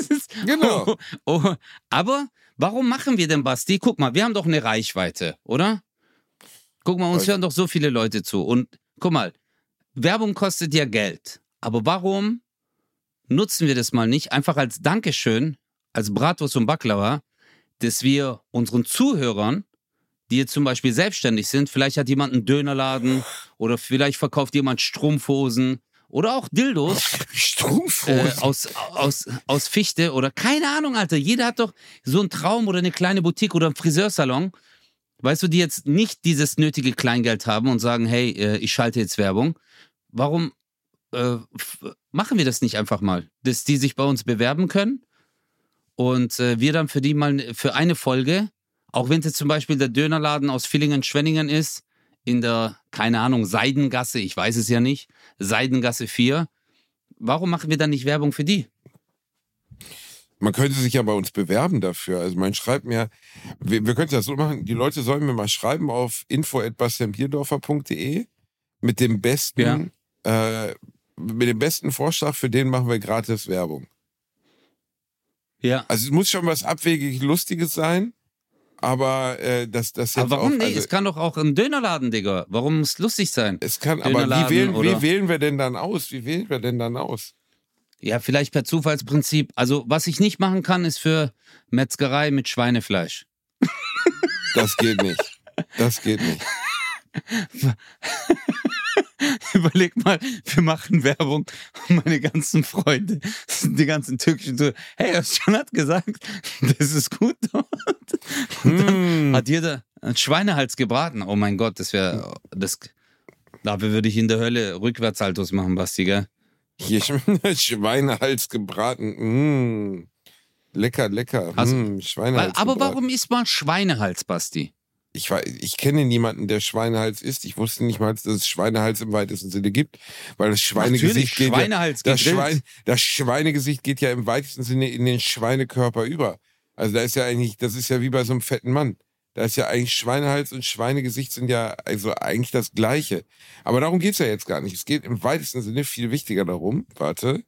Genau. Oh, oh. Aber warum machen wir denn, Basti? Guck mal, wir haben doch eine Reichweite, oder? Guck mal, uns hören doch so viele Leute zu. Und guck mal, Werbung kostet ja Geld. Aber warum nutzen wir das mal nicht einfach als Dankeschön, als Bratwurst und Baklava, dass wir unseren Zuhörern, die jetzt zum Beispiel selbstständig sind, vielleicht hat jemand einen Dönerladen oder vielleicht verkauft jemand Strumpfhosen oder auch Dildos, Strumpfhosen. äh, aus, aus, aus Fichte oder keine Ahnung, Alter. Jeder hat doch so einen Traum oder eine kleine Boutique oder einen Friseursalon, weißt du, die jetzt nicht dieses nötige Kleingeld haben und sagen, hey, äh, ich schalte jetzt Werbung. Warum äh, machen wir das nicht einfach mal? Dass die sich bei uns bewerben können und äh, wir dann für die mal für eine Folge, auch wenn es jetzt zum Beispiel der Dönerladen aus Villingen-Schwenningen ist, in der, keine Ahnung, Seidengasse, ich weiß es ja nicht, Seidengasse 4, warum machen wir dann nicht Werbung für die? Man könnte sich ja bei uns bewerben dafür. Also man schreibt mir, wir, wir könnten das so machen, die Leute sollen mir mal schreiben auf info.bastianbierdorfer.de mit dem besten, äh, mit dem besten Vorschlag, für den machen wir gratis Werbung. Ja. Also es muss schon was abwegig Lustiges sein, aber äh, das, das Aber jetzt warum auch, also, es kann doch auch ein Dönerladen, Digga. Warum muss es lustig sein? es kann, aber wie wählen, wie wählen wir denn dann aus? Wie wählen wir denn dann aus? Ja, vielleicht per Zufallsprinzip. Also, was ich nicht machen kann, ist für Metzgerei mit Schweinefleisch. Das geht nicht. Das geht nicht. Überleg mal, wir machen Werbung und meine ganzen Freunde, die ganzen türkischen, so, hey, Özcan hat gesagt, das ist gut dort. Und dann Mm. hat jeder einen Schweinehals gebraten. Oh mein Gott, das wäre, das, dafür würde ich in der Hölle Rückwärtssaltos machen, Basti, gell? Hier Schweinehals gebraten. Mm. Lecker, lecker. Also, mm, Weil, Schweinehals aber gebraten. warum isst man Schweinehals, Basti? Ich, wei- ich kenne niemanden, der Schweinehals isst. Ich wusste nicht mal, dass es Schweinehals im weitesten Sinne gibt, weil das Schweinegesicht geht ja, das. Schwein, das Schweinegesicht geht ja im weitesten Sinne in den Schweinekörper über. Also da ist ja eigentlich, das ist ja wie bei so einem fetten Mann. Da ist ja eigentlich Schweinehals und Schweinegesicht sind ja also eigentlich das Gleiche. Aber darum geht's ja jetzt gar nicht. Es geht im weitesten Sinne viel wichtiger darum, warte,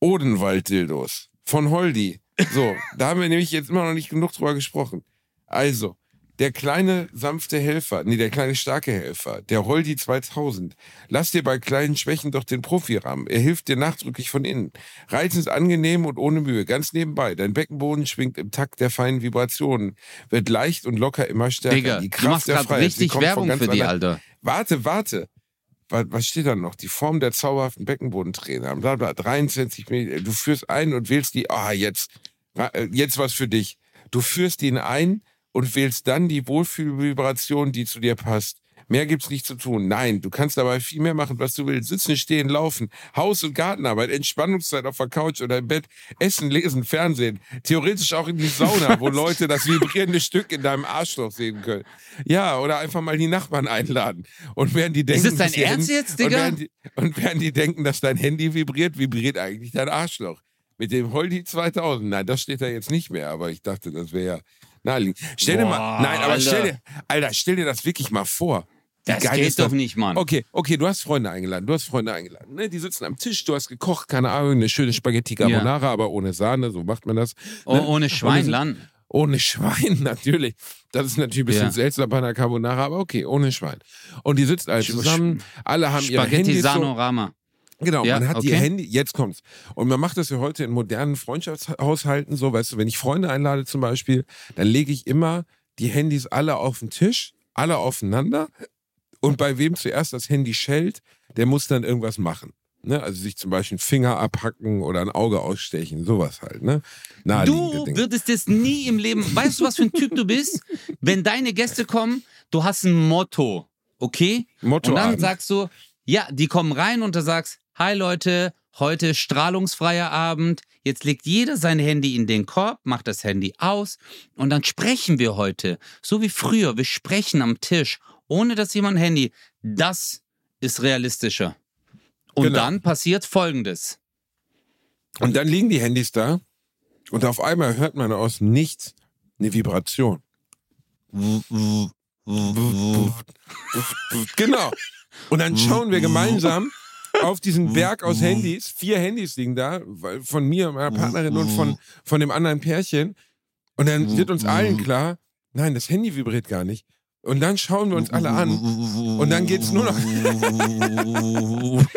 Odenwald-Dildos von Holdi. So, da haben wir nämlich jetzt immer noch nicht genug drüber gesprochen. Also, der kleine sanfte Helfer, nee, der kleine starke Helfer, der Holdi 2000. Lass dir bei kleinen Schwächen doch den Profirahmen. Er hilft dir nachdrücklich von innen. Reizend angenehm und ohne Mühe, ganz nebenbei. Dein Beckenboden schwingt im Takt der feinen Vibrationen, wird leicht und locker immer stärker. Digga, die du Kraft machst der Freiheit, richtig Werbung ganz für die. Alter. Warte, warte. Was, steht da noch? Die Form der zauberhaften Beckenbodentrainer. Bla bla. 23 Meter. Du führst ein und wählst die. Ah, jetzt. äh, Jetzt was für dich. Du führst ihn ein und wählst dann die Wohlfühlvibration, die zu dir passt. Mehr gibt's nicht zu tun. Nein, du kannst dabei viel mehr machen, was du willst. Sitzen, stehen, laufen, Haus- und Gartenarbeit, Entspannungszeit auf der Couch oder im Bett, Essen, Lesen, Fernsehen. Theoretisch auch in die Sauna, wo Leute das vibrierende Stück in deinem Arschloch sehen können. Ja, oder einfach mal die Nachbarn einladen. Und während die denken, das dein Ernst jetzt, Und Digga? während, die, und während die denken, dass dein Handy vibriert, vibriert eigentlich dein Arschloch. Mit dem Holdi 2000. Nein, das steht da jetzt nicht mehr, aber ich dachte, das wäre ja naheliegend. Stell dir Boah, mal, nein, aber stell Alter. dir, Alter, stell dir das wirklich mal vor. Wie Das geht doch das? nicht, Mann. Okay, okay, du hast Freunde eingeladen, du hast Freunde eingeladen. Ne? Die sitzen am Tisch, du hast gekocht, keine Ahnung, eine schöne Spaghetti Carbonara, aber ohne Sahne, so macht man das. Oh, Ne? ohne Schweinland. ohne Schwein, natürlich. Das ist natürlich ein bisschen Ja. seltsam bei einer Carbonara, aber okay, ohne Schwein. Und die sitzen alle zusammen, alle haben ihre Spaghetti Handys so, Sanorama. Genau, Ja, man hat die okay. Handy, jetzt kommt's. Und man macht das ja heute in modernen Freundschaftshaushalten so, weißt du, wenn ich Freunde einlade zum Beispiel, dann lege ich immer die Handys alle auf den Tisch, alle aufeinander. Und bei wem zuerst das Handy schellt, der muss dann irgendwas machen. Ne? Also sich zum Beispiel einen Finger abhacken oder ein Auge ausstechen, sowas halt. Ne? Du Dinge. würdest es nie im Leben. Weißt du, was für ein Typ du bist? Wenn deine Gäste kommen, du hast ein Motto, okay? Motto Und dann an. sagst du, ja, die kommen rein und du sagst, hi Leute, heute strahlungsfreier Abend. Jetzt legt jeder sein Handy in den Korb, macht das Handy aus und dann sprechen wir heute. So wie früher, wir sprechen am Tisch, ohne dass jemand ein Handy. Das ist realistischer. Und Genau. dann passiert Folgendes. Und dann liegen die Handys da und auf einmal hört man aus Nichts eine Vibration. Genau. Und dann schauen wir gemeinsam auf diesen Berg aus Handys. Vier Handys liegen da, von mir, meiner Partnerin und von, von dem anderen Pärchen. Und dann wird uns allen klar, nein, das Handy vibriert gar nicht. Und dann schauen wir uns alle an. Und dann geht's nur noch.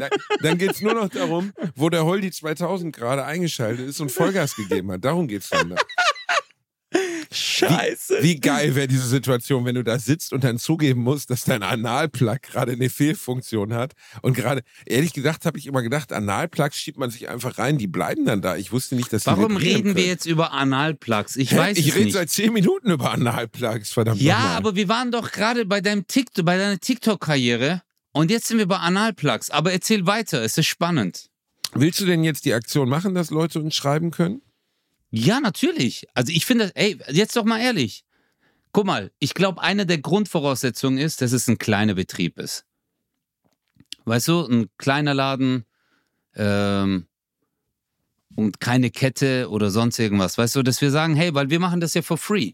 Dann, dann geht's nur noch darum, wo der Holdi 2000 gerade eingeschaltet ist und Vollgas gegeben hat. Darum geht's dann. da. Scheiße. Wie geil wäre diese Situation, wenn du da sitzt und dann zugeben musst, dass dein Analplug gerade eine Fehlfunktion hat. Und gerade, ehrlich gesagt, habe ich immer gedacht, Analplugs schiebt man sich einfach rein, die bleiben dann da. Ich wusste nicht, dass die Warum reden wir können. jetzt über Analplugs? Ich Hä? weiß ich es rede nicht. seit zehn Minuten über Analplugs, verdammt Ja, nochmal. aber wir waren doch gerade bei deinem TikTok, bei deiner TikTok-Karriere und jetzt sind wir bei Analplugs. Aber erzähl weiter, es ist spannend. Willst du denn jetzt die Aktion machen, dass Leute uns schreiben können? Ja, natürlich. Also ich finde, ey, jetzt doch mal ehrlich. Guck mal, ich glaube, eine der Grundvoraussetzungen ist, dass es ein kleiner Betrieb ist. Weißt du, ein kleiner Laden ähm, und keine Kette oder sonst irgendwas. Weißt du, dass wir sagen, hey, weil wir machen das ja for free.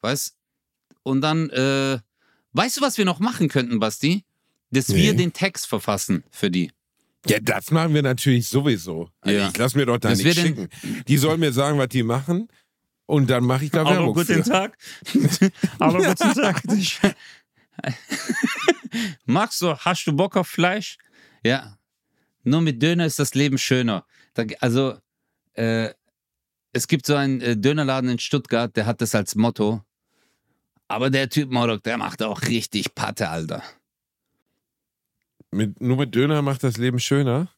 Weißt Und dann, äh, weißt du, was wir noch machen könnten, Basti? Dass wir Nee. den Text verfassen für die. Ja, das machen wir natürlich sowieso. Also Ja. Ich lass mir doch da nichts schicken. Die sollen mir sagen, was die machen und dann mache ich da Werbung für. Tag. Hallo, guten Tag. Magst du, hast du Bock auf Fleisch? Ja. Nur mit Döner ist das Leben schöner. Da, also, äh, es gibt so einen äh, Dönerladen in Stuttgart, der hat das als Motto. Aber der Typ, Morok, der macht auch richtig Patte, Alter. Mit, nur mit Döner macht das Leben schöner.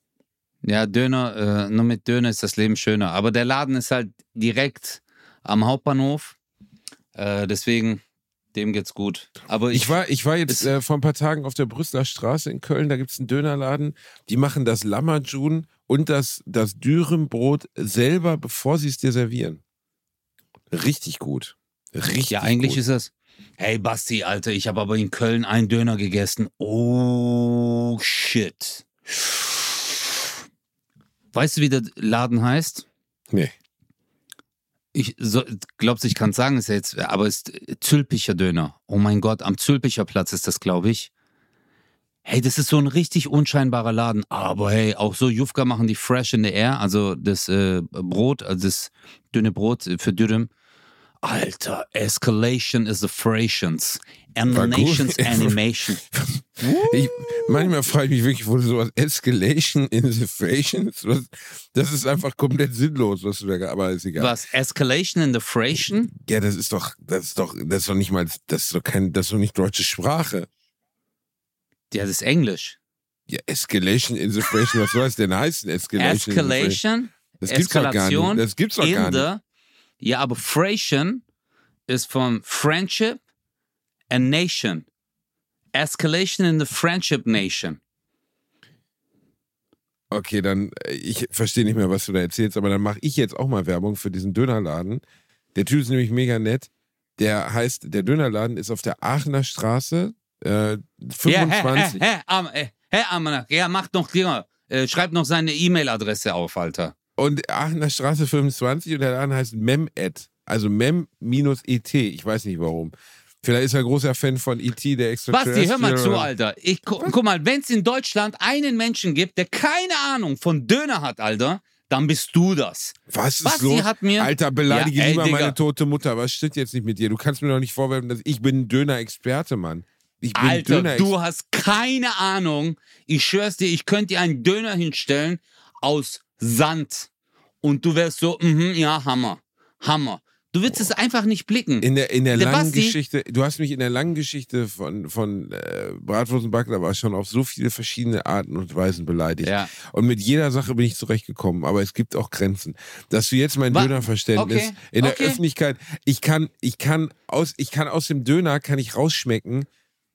Ja, Döner, äh, nur mit Döner ist das Leben schöner. Aber der Laden ist halt direkt am Hauptbahnhof. Äh, deswegen, dem geht's gut. Aber ich, Ich war, ich war jetzt äh, vor ein paar Tagen auf der Brüsseler Straße in Köln, da gibt es einen Dönerladen, die machen das Lammerjun und das, das Dürrenbrot selber, bevor sie es dir servieren. Richtig gut. Richtig ja, eigentlich gut. ist das. Hey Basti, Alter, ich habe aber in Köln einen Döner gegessen. Oh shit. Weißt du, wie der Laden heißt? Nee. Ich so, glaubst, ich kann sagen, ist ja jetzt, aber es ist Zülpicher Döner. Oh mein Gott, am Zülpicher Platz ist das, glaube ich. Hey, das ist so ein richtig unscheinbarer Laden. Aber hey, auch so Jufka machen die fresh in the air, also das äh, Brot, also das dünne Brot für Dürüm. Alter, Escalation is the Frations. Animations gut. Animation. Ich, manchmal frage ich mich wirklich, wo sowas Escalation in the Fations, was- das ist einfach komplett sinnlos, was du da, aber ist egal. Was? Escalation in the Fration? Ja, das ist doch, das ist doch, das ist doch nicht mal, das ist doch kein, das ist doch nicht deutsche Sprache. Ja, das ist Englisch. Ja, Escalation in the Fration, was soll das denn heißen? Escalation. the? Escalation Das gibt's doch gar nicht. Das gibt's doch gar nicht. Ja, aber Fration ist von Friendship and Nation. Escalation in the Friendship Nation. Okay, dann, äh, ich verstehe nicht mehr, was du da erzählst, aber dann mache ich jetzt auch mal Werbung für diesen Dönerladen. Der Typ ist nämlich mega nett. Der heißt, der Dönerladen ist auf der Aachener Straße, äh, 25. Ja, hä, Am- äh, hä, Amanak, ja, macht noch, äh, schreibt noch seine E-Mail-Adresse auf, Alter. Und Aachener Straße 25 und der Laden heißt Mem-Et. Also Mem-ET. Ich weiß nicht warum. Vielleicht ist er ein großer Fan von E.T., der extra Basti, hör mal zu, Alter. Ich, gu guck mal, wenn es in Deutschland einen Menschen gibt, der keine Ahnung von Döner hat, Alter, dann bist du das. Was ist Basti los? hat mir- Alter, beleidige Ja, ey, lieber Digga. meine tote Mutter. Was stimmt jetzt nicht mit dir? Du kannst mir doch nicht vorwerfen, dass ich bin ein Döner-Experte, Mann. Ich bin Alter, Döner du hast keine Ahnung. Ich schwör's dir, ich könnte dir einen Döner hinstellen aus Sand. Und du wärst so, mhm, ja, Hammer. Hammer. Du würdest es einfach nicht blicken. In der, in der, langen Geschichte, du hast mich in der langen Geschichte von, von äh, Bratwurst und Baklava schon auf so viele verschiedene Arten und Weisen beleidigt. Ja. Und mit jeder Sache bin ich zurechtgekommen, aber es gibt auch Grenzen. Dass du jetzt mein Wa- Dönerverständnis Okay, in der okay. Öffentlichkeit, ich kann, ich kann aus, ich kann aus dem Döner kann ich rausschmecken,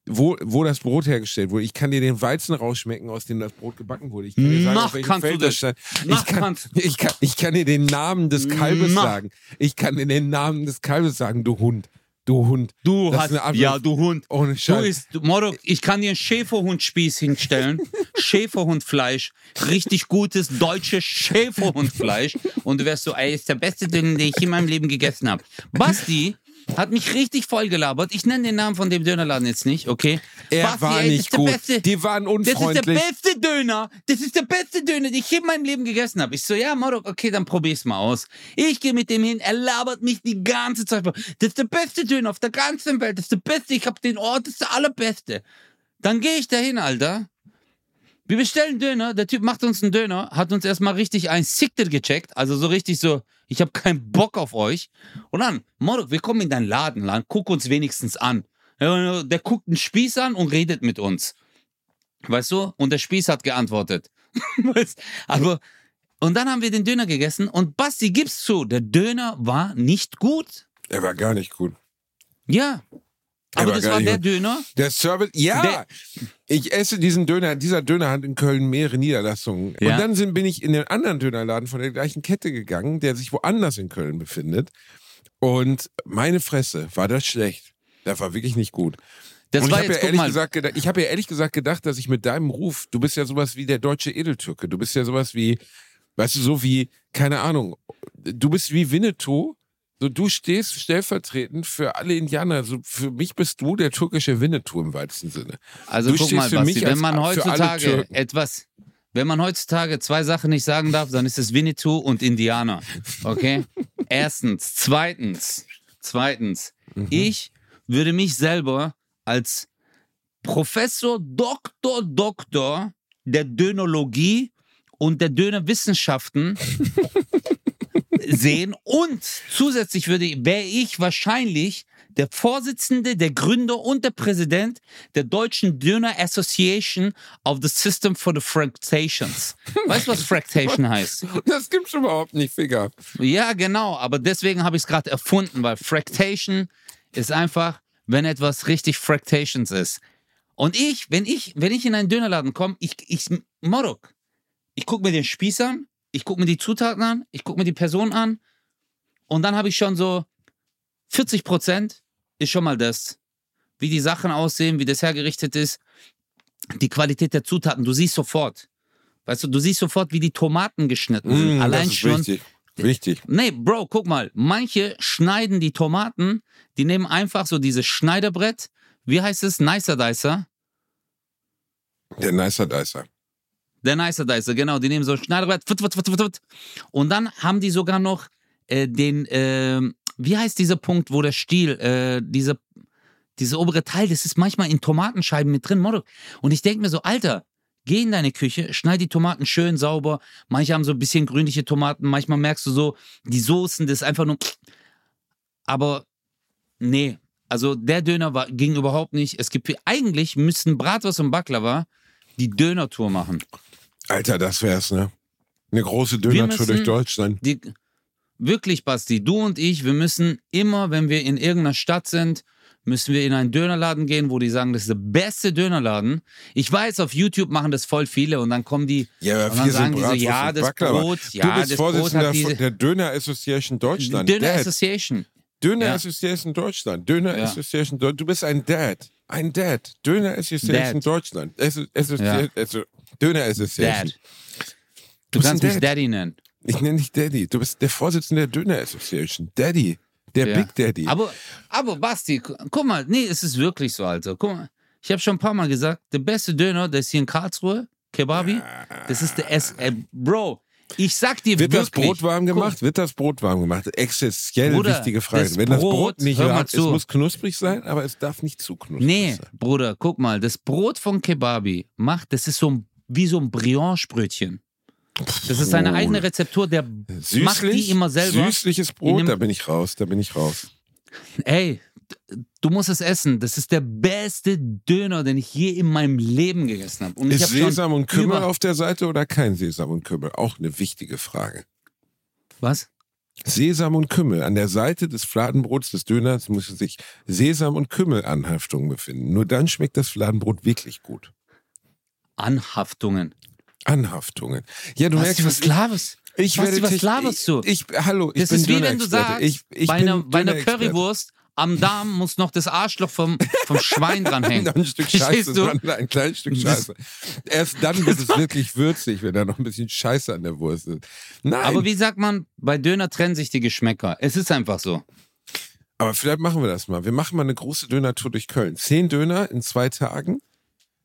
wo, wo das Brot hergestellt wurde. Ich kann dir den Weizen rausschmecken, aus dem das Brot gebacken wurde. Ich kann dir sagen, Mach auf welchem Feld das stand. Ich kann, ich, kann, ich kann dir den Namen des Kalbes Mach. sagen. Ich kann dir den Namen des Kalbes sagen, du Hund. Du Hund. Du Das ist hast, ja, du Hund. Ohne Du Scheiß. isst, du- Moro, ich kann dir einen Schäferhundspieß hinstellen. Schäferhundfleisch. Richtig gutes deutsches Schäferhundfleisch. Und du wärst so, ey, ist der beste Döner, den ich in meinem Leben gegessen habe. Basti hat mich richtig vollgelabert. Ich nenne den Namen von dem Dönerladen jetzt nicht, okay? Er Basti, war ey, das nicht ist der gut. Beste. Die waren Das ist der unfreundlich. beste Döner. Das ist der beste Döner, den ich in meinem Leben gegessen habe. Ich so, ja, Morok, okay, dann probier's mal aus. Ich gehe mit dem hin, er labert mich die ganze Zeit. Das ist der beste Döner auf der ganzen Welt. Das ist der beste. Ich habe den Ort, das ist der allerbeste. Dann gehe ich dahin, Alter. Wir bestellen Döner, der Typ macht uns einen Döner, hat uns erstmal richtig ein Sickter gecheckt, also so richtig so, ich habe keinen Bock auf euch. Und dann, Morok, wir kommen in deinen Laden, Land, guck uns wenigstens an. Der guckt einen Spieß an und redet mit uns. Weißt du? Und der Spieß hat geantwortet. Weißt- Aber, und dann haben wir den Döner gegessen und Basti, gib's zu, der Döner war nicht gut. Er war gar nicht gut. Ja. Aber das war der gut. Döner. Der Service, ja. Der- ich esse diesen Döner, dieser Döner hat in Köln mehrere Niederlassungen. Ja. Und dann sind, bin ich in den anderen Dönerladen von der gleichen Kette gegangen, der sich woanders in Köln befindet. Und meine Fresse, war das schlecht. Das war wirklich nicht gut. Das und war ich habe ja ehrlich gesagt ich habe ja ehrlich gesagt gedacht, dass ich mit deinem Ruf, du bist ja sowas wie der deutsche Edeltürke, du bist ja sowas wie, weißt du, so wie, keine Ahnung, du bist wie Winnetou, so du stehst stellvertretend für alle Indianer, so für mich bist du der türkische Winnetou im weitesten Sinne. Also Du guck mal, für Basti, mich wenn man heutzutage etwas, wenn man heutzutage zwei Sachen nicht sagen darf, dann ist es Winnetou und Indianer. Okay? Erstens. Zweitens. Zweitens. Mhm. Ich würde mich selber als Professor, Doktor, Doktor der Dönologie und der Dönerwissenschaften sehen und zusätzlich würde wäre ich wahrscheinlich der Vorsitzende, der Gründer und der Präsident der deutschen Döner Association of the System for the Fractations. Weißt du, was Fractation heißt? Das gibt's überhaupt nicht, Finger. Ja, genau, aber deswegen habe ich es gerade erfunden, weil Fractation ist einfach, wenn etwas richtig Fractations ist. Und ich, wenn ich, wenn ich in einen Dönerladen komme, ich, ich, Morok, ich gucke mir den Spieß an, ich gucke mir die Zutaten an, ich gucke mir die Person an und dann habe ich schon so 40 Prozent ist schon mal das, wie die Sachen aussehen, wie das hergerichtet ist, die Qualität der Zutaten. Du siehst sofort, weißt du, du siehst sofort, wie die Tomaten geschnitten sind. Mm, Allein das ist schon. Wichtig. wichtig. Nee, Bro, guck mal. Manche schneiden die Tomaten, die nehmen einfach so dieses Schneiderbrett. Wie heißt es? Nicer Dicer. Der Nicer Dicer. Der Nicer Dicer, genau. Die nehmen so ein Schneiderbrett. Und dann haben die sogar noch äh, den, äh, wie heißt dieser Punkt, wo der Stiel, äh, diese, diese obere Teil, das ist manchmal in Tomatenscheiben mit drin. Und ich denke mir so, Alter, geh in deine Küche, schneid die Tomaten schön sauber. Manche haben so ein bisschen grünliche Tomaten, manchmal merkst du so, die Soßen, das ist einfach nur. Aber nee, also der Döner war, ging überhaupt nicht. Es gibt eigentlich müssten Bratwurst und Baklava die Dönertour machen. Alter, das wär's, ne? Eine große Dönertour durch Deutschland. Die, wirklich, Basti, du und ich, wir müssen immer, wenn wir in irgendeiner Stadt sind, müssen wir in einen Dönerladen gehen, wo die sagen, das ist der beste Dönerladen. Ich weiß, auf YouTube machen das voll viele und dann kommen die Ja, und dann sagen die so, ja, das Baklava. Brot, du ja, bist das Brot Vorsitzender hat diese der Döner Association Deutschland. Döner Dad. Association. Döner Ja. Association Deutschland. Döner Ja. Association Deutschland. Du bist ein Dad. Ein Dad. Döner Association Dad. Deutschland. Asso Associ Ja. Asso Döner Association. Dad. Du bist kannst mich Dad. Daddy nennen. Ich nenne dich Daddy. Du bist der Vorsitzende der Döner Association. Daddy. Der Ja. Big Daddy. Aber, aber Basti, gu- guck mal, nee, es ist wirklich so, Alter. Guck mal, ich habe schon ein paar Mal gesagt, der beste Döner, der ist hier in Karlsruhe, Kebabi, das ist der S. Äh, Bro, ich sag dir Wird das wirklich. Brot warm guck, gemacht? Wird das Brot warm gemacht? Bruder, wichtige Frage. das Wenn das Brot nicht warm ist, muss knusprig sein, aber es darf nicht zu knusprig Nee, sein. Bruder, guck mal, das Brot von Kebabi macht, das ist so ein, wie so ein Brioche-Brötchen. Das ist seine eigene Rezeptur, der Süßlich, macht die immer selber. Süßliches Brot, da bin ich raus, da bin ich raus. Ey, du musst es essen. Das ist der beste Döner, den ich je in meinem Leben gegessen habe. Und ich Ist hab Sesam und Kümmel auf der Seite oder kein Sesam und Kümmel? Auch eine wichtige Frage. Was? Sesam und Kümmel. An der Seite des Fladenbrots des Döners muss sich Sesam und Kümmel-Anhaftungen befinden. Nur dann schmeckt das Fladenbrot wirklich gut. Anhaftungen. Anhaftungen. Ja, du Was, merkst, was laberst? ich Basti, werde was laberst du? Ich, ich, hallo, ich Das bin ist wie wenn du sagst, ich, ich bei, einer, bei einer. Currywurst am Darm muss noch das Arschloch vom, vom Schwein dranhängen. Ein Stück Scheiße du? dran, ein kleines Stück Scheiße. Erst dann wird es wirklich würzig, wenn da noch ein bisschen Scheiße an der Wurst ist. Nein, Aber wie sagt man, bei Döner trennen sich die Geschmäcker. Es ist einfach so. Aber vielleicht machen wir das mal. Wir machen mal eine große Dönertour durch Köln. Zehn Döner in zwei Tagen.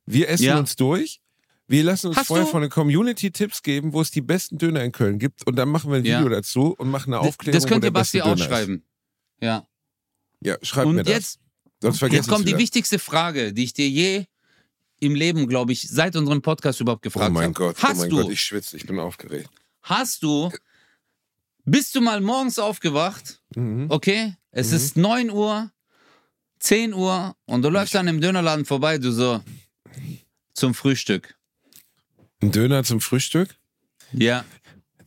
Wir essen Ja. uns durch. Wir lassen uns Hast vorher du- von der Community Tipps geben, wo es die besten Döner in Köln gibt. Und dann machen wir ein Ja. Video dazu und machen eine Aufklärung. das könnt ihr Basti auch Döner schreiben. Ja. Ist. Ja, schreib mir Und das. jetzt, Sonst jetzt kommt die wichtigste Frage, die ich dir je im Leben, glaube ich, seit unserem Podcast überhaupt gefragt Oh mein habe. Gott, oh Hast mein du, Gott, ich schwitze, ich bin aufgeregt. hast du, bist du mal morgens aufgewacht, Mhm. okay? Es Mhm. ist 9 Uhr, 10 Uhr und du läufst an dem Dönerladen vorbei, du so, zum Frühstück. Ein Döner zum Frühstück? Ja.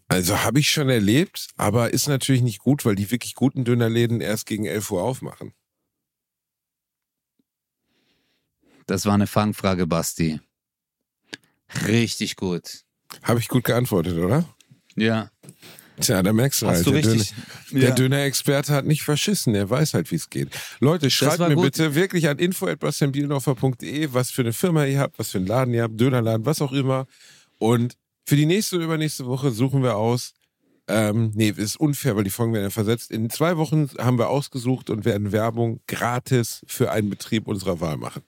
Also habe ich schon erlebt, aber ist natürlich nicht gut, weil die wirklich guten Dönerläden erst gegen 11 Uhr aufmachen. Das war eine Fangfrage, Basti. Richtig gut. Habe ich gut geantwortet, oder? Ja. Tja, da merkst du Hast halt. du der richtig. Döner, der ja. Döner-Experte hat nicht verschissen, der weiß halt, wie es geht. Leute, schreibt mir gut. bitte wirklich an info.bastianbielendorfer.de, was für eine Firma ihr habt, was für einen Laden ihr habt, Dönerladen, was auch immer. Und für die nächste oder übernächste Woche suchen wir aus. Ähm, nee, ist unfair, weil die Folgen werden ja versetzt. In zwei Wochen haben wir ausgesucht und werden Werbung gratis für einen Betrieb unserer Wahl machen.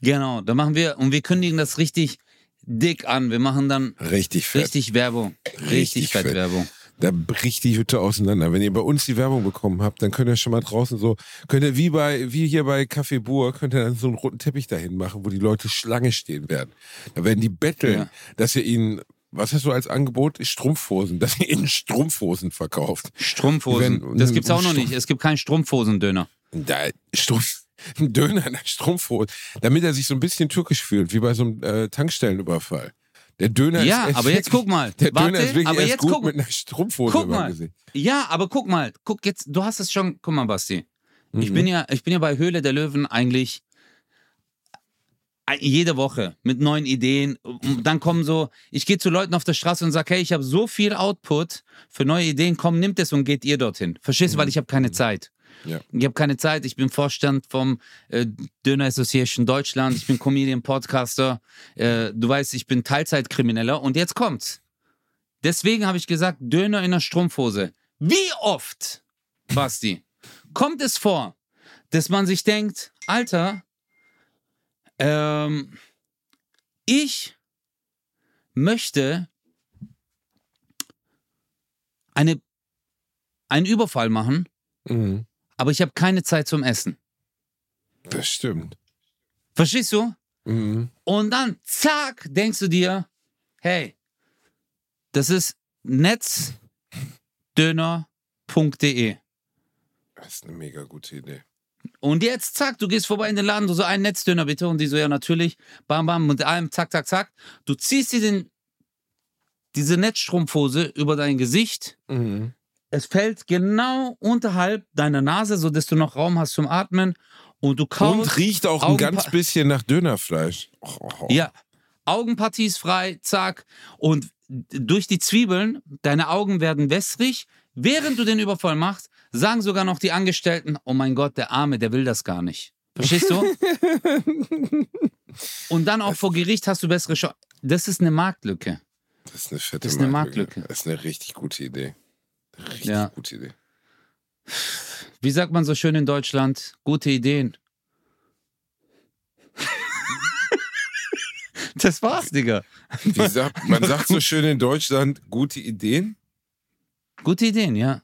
Genau, da machen wir, und wir kündigen das richtig dick an. Wir machen dann Richtig fett. richtig Werbung. Richtig, Richtig fett, fett. Werbung. Da bricht die Hütte auseinander. Wenn ihr bei uns die Werbung bekommen habt, dann könnt ihr schon mal draußen so, könnt ihr wie bei, wie hier bei Café Bur, könnt ihr dann so einen roten Teppich dahin machen, wo die Leute Schlange stehen werden. Da werden die betteln, Ja. dass ihr ihnen was hast du als Angebot? Strumpfhosen, dass ihr in Strumpfhosen verkauft. Strumpfhosen. Wenn- das gibt's auch noch nicht. Es gibt keinen Strumpfhosendöner. Da, Strumpf, ein Döner in der Strumpfhose, damit er sich so ein bisschen türkisch fühlt, wie bei so einem äh, Tankstellenüberfall. Der Döner Ja, ist echt aber jetzt guck mal. Der Warte, Döner ist wirklich aber jetzt gut guck, mit einer Strumpfhose guck mal. Gesicht. Ja, aber guck mal, guck jetzt, du hast es schon, guck mal, Basti. Ich Mhm. bin ja, ich bin ja bei Höhle der Löwen eigentlich jede Woche mit neuen Ideen. Dann kommen so, ich gehe zu Leuten auf der Straße und sage, hey, ich habe so viel Output für neue Ideen, komm, nimmt es und geht ihr dorthin. Verstehst du, weil ich habe keine Zeit. Ja. Ich habe keine Zeit, ich bin Vorstand vom äh, Döner Association Deutschland, ich bin Comedian, Podcaster, äh, du weißt, ich bin Teilzeitkrimineller und jetzt kommt's. Deswegen habe ich gesagt, Döner in der Strumpfhose. Wie oft, Basti, kommt es vor, dass man sich denkt, Alter, ähm, ich möchte eine, einen Überfall machen, Mhm. Aber ich habe keine Zeit zum Essen. Das stimmt. Verstehst du? Mhm. Und dann, zack, denkst du dir, hey, das ist netzdöner.de. Das ist eine mega gute Idee. Und jetzt, zack, du gehst vorbei in den Laden, du so einen Netzdöner bitte. Und die so, ja, natürlich, bam, bam, mit allem, zack, zack, zack. Du ziehst dir den, diese Netzstrumpfhose über dein Gesicht. Mhm. Es fällt genau unterhalb deiner Nase, sodass du noch Raum hast zum Atmen. Und du kaust. Und riecht auch ein Augenpa- ganz bisschen nach Dönerfleisch. Oh. Ja, Augenparties frei, zack. Und durch die Zwiebeln, deine Augen werden wässrig. Während du den Überfall machst, sagen sogar noch die Angestellten, oh mein Gott, der Arme, der will das gar nicht. Verstehst du? Und dann auch vor Gericht hast du bessere Chancen. Das ist eine Marktlücke. Das ist eine fette Das ist eine Marktlücke. Marktlücke. Das ist eine richtig gute Idee. Richtig Ja. gute Idee. Wie sagt man so schön in Deutschland? Gute Ideen. Das war's, Digga. Wie sagt, man sagt so schön in Deutschland, gute Ideen. Gute Ideen, ja.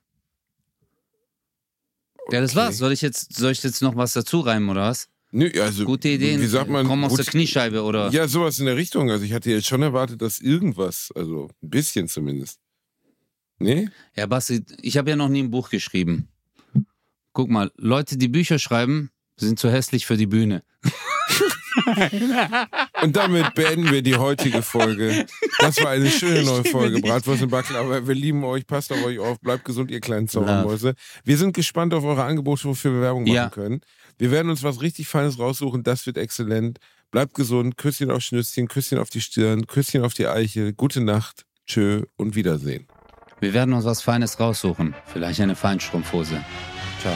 Ja, das Okay. war's. Soll ich jetzt, soll ich jetzt noch was dazu reimen oder was? Nö, also, Gute Ideen Wie sagt man? kommen aus der Kniescheibe oder? Ja, sowas in der Richtung. Also ich hatte jetzt schon erwartet, dass irgendwas, also ein bisschen zumindest. Nee? Ja, Basti, ich habe ja noch nie ein Buch geschrieben. Guck mal, Leute, die Bücher schreiben, sind zu hässlich für die Bühne. Und damit beenden wir die heutige Folge. Das war eine schöne neue Folge. Bratwurst und Baklava. Wir lieben euch. Passt auf euch auf. Bleibt gesund, ihr kleinen Zaubermäuse. Wir sind gespannt auf eure Angebote, wofür wir Werbung machen Ja. können. Wir werden uns was richtig Feines raussuchen. Das wird exzellent. Bleibt gesund. Küsschen auf Schnüsschen, Küsschen auf die Stirn, Küsschen auf die Eiche. Gute Nacht. Tschö und Wiedersehen. Wir werden uns was Feines raussuchen. Vielleicht eine Feinstrumpfhose. Ciao.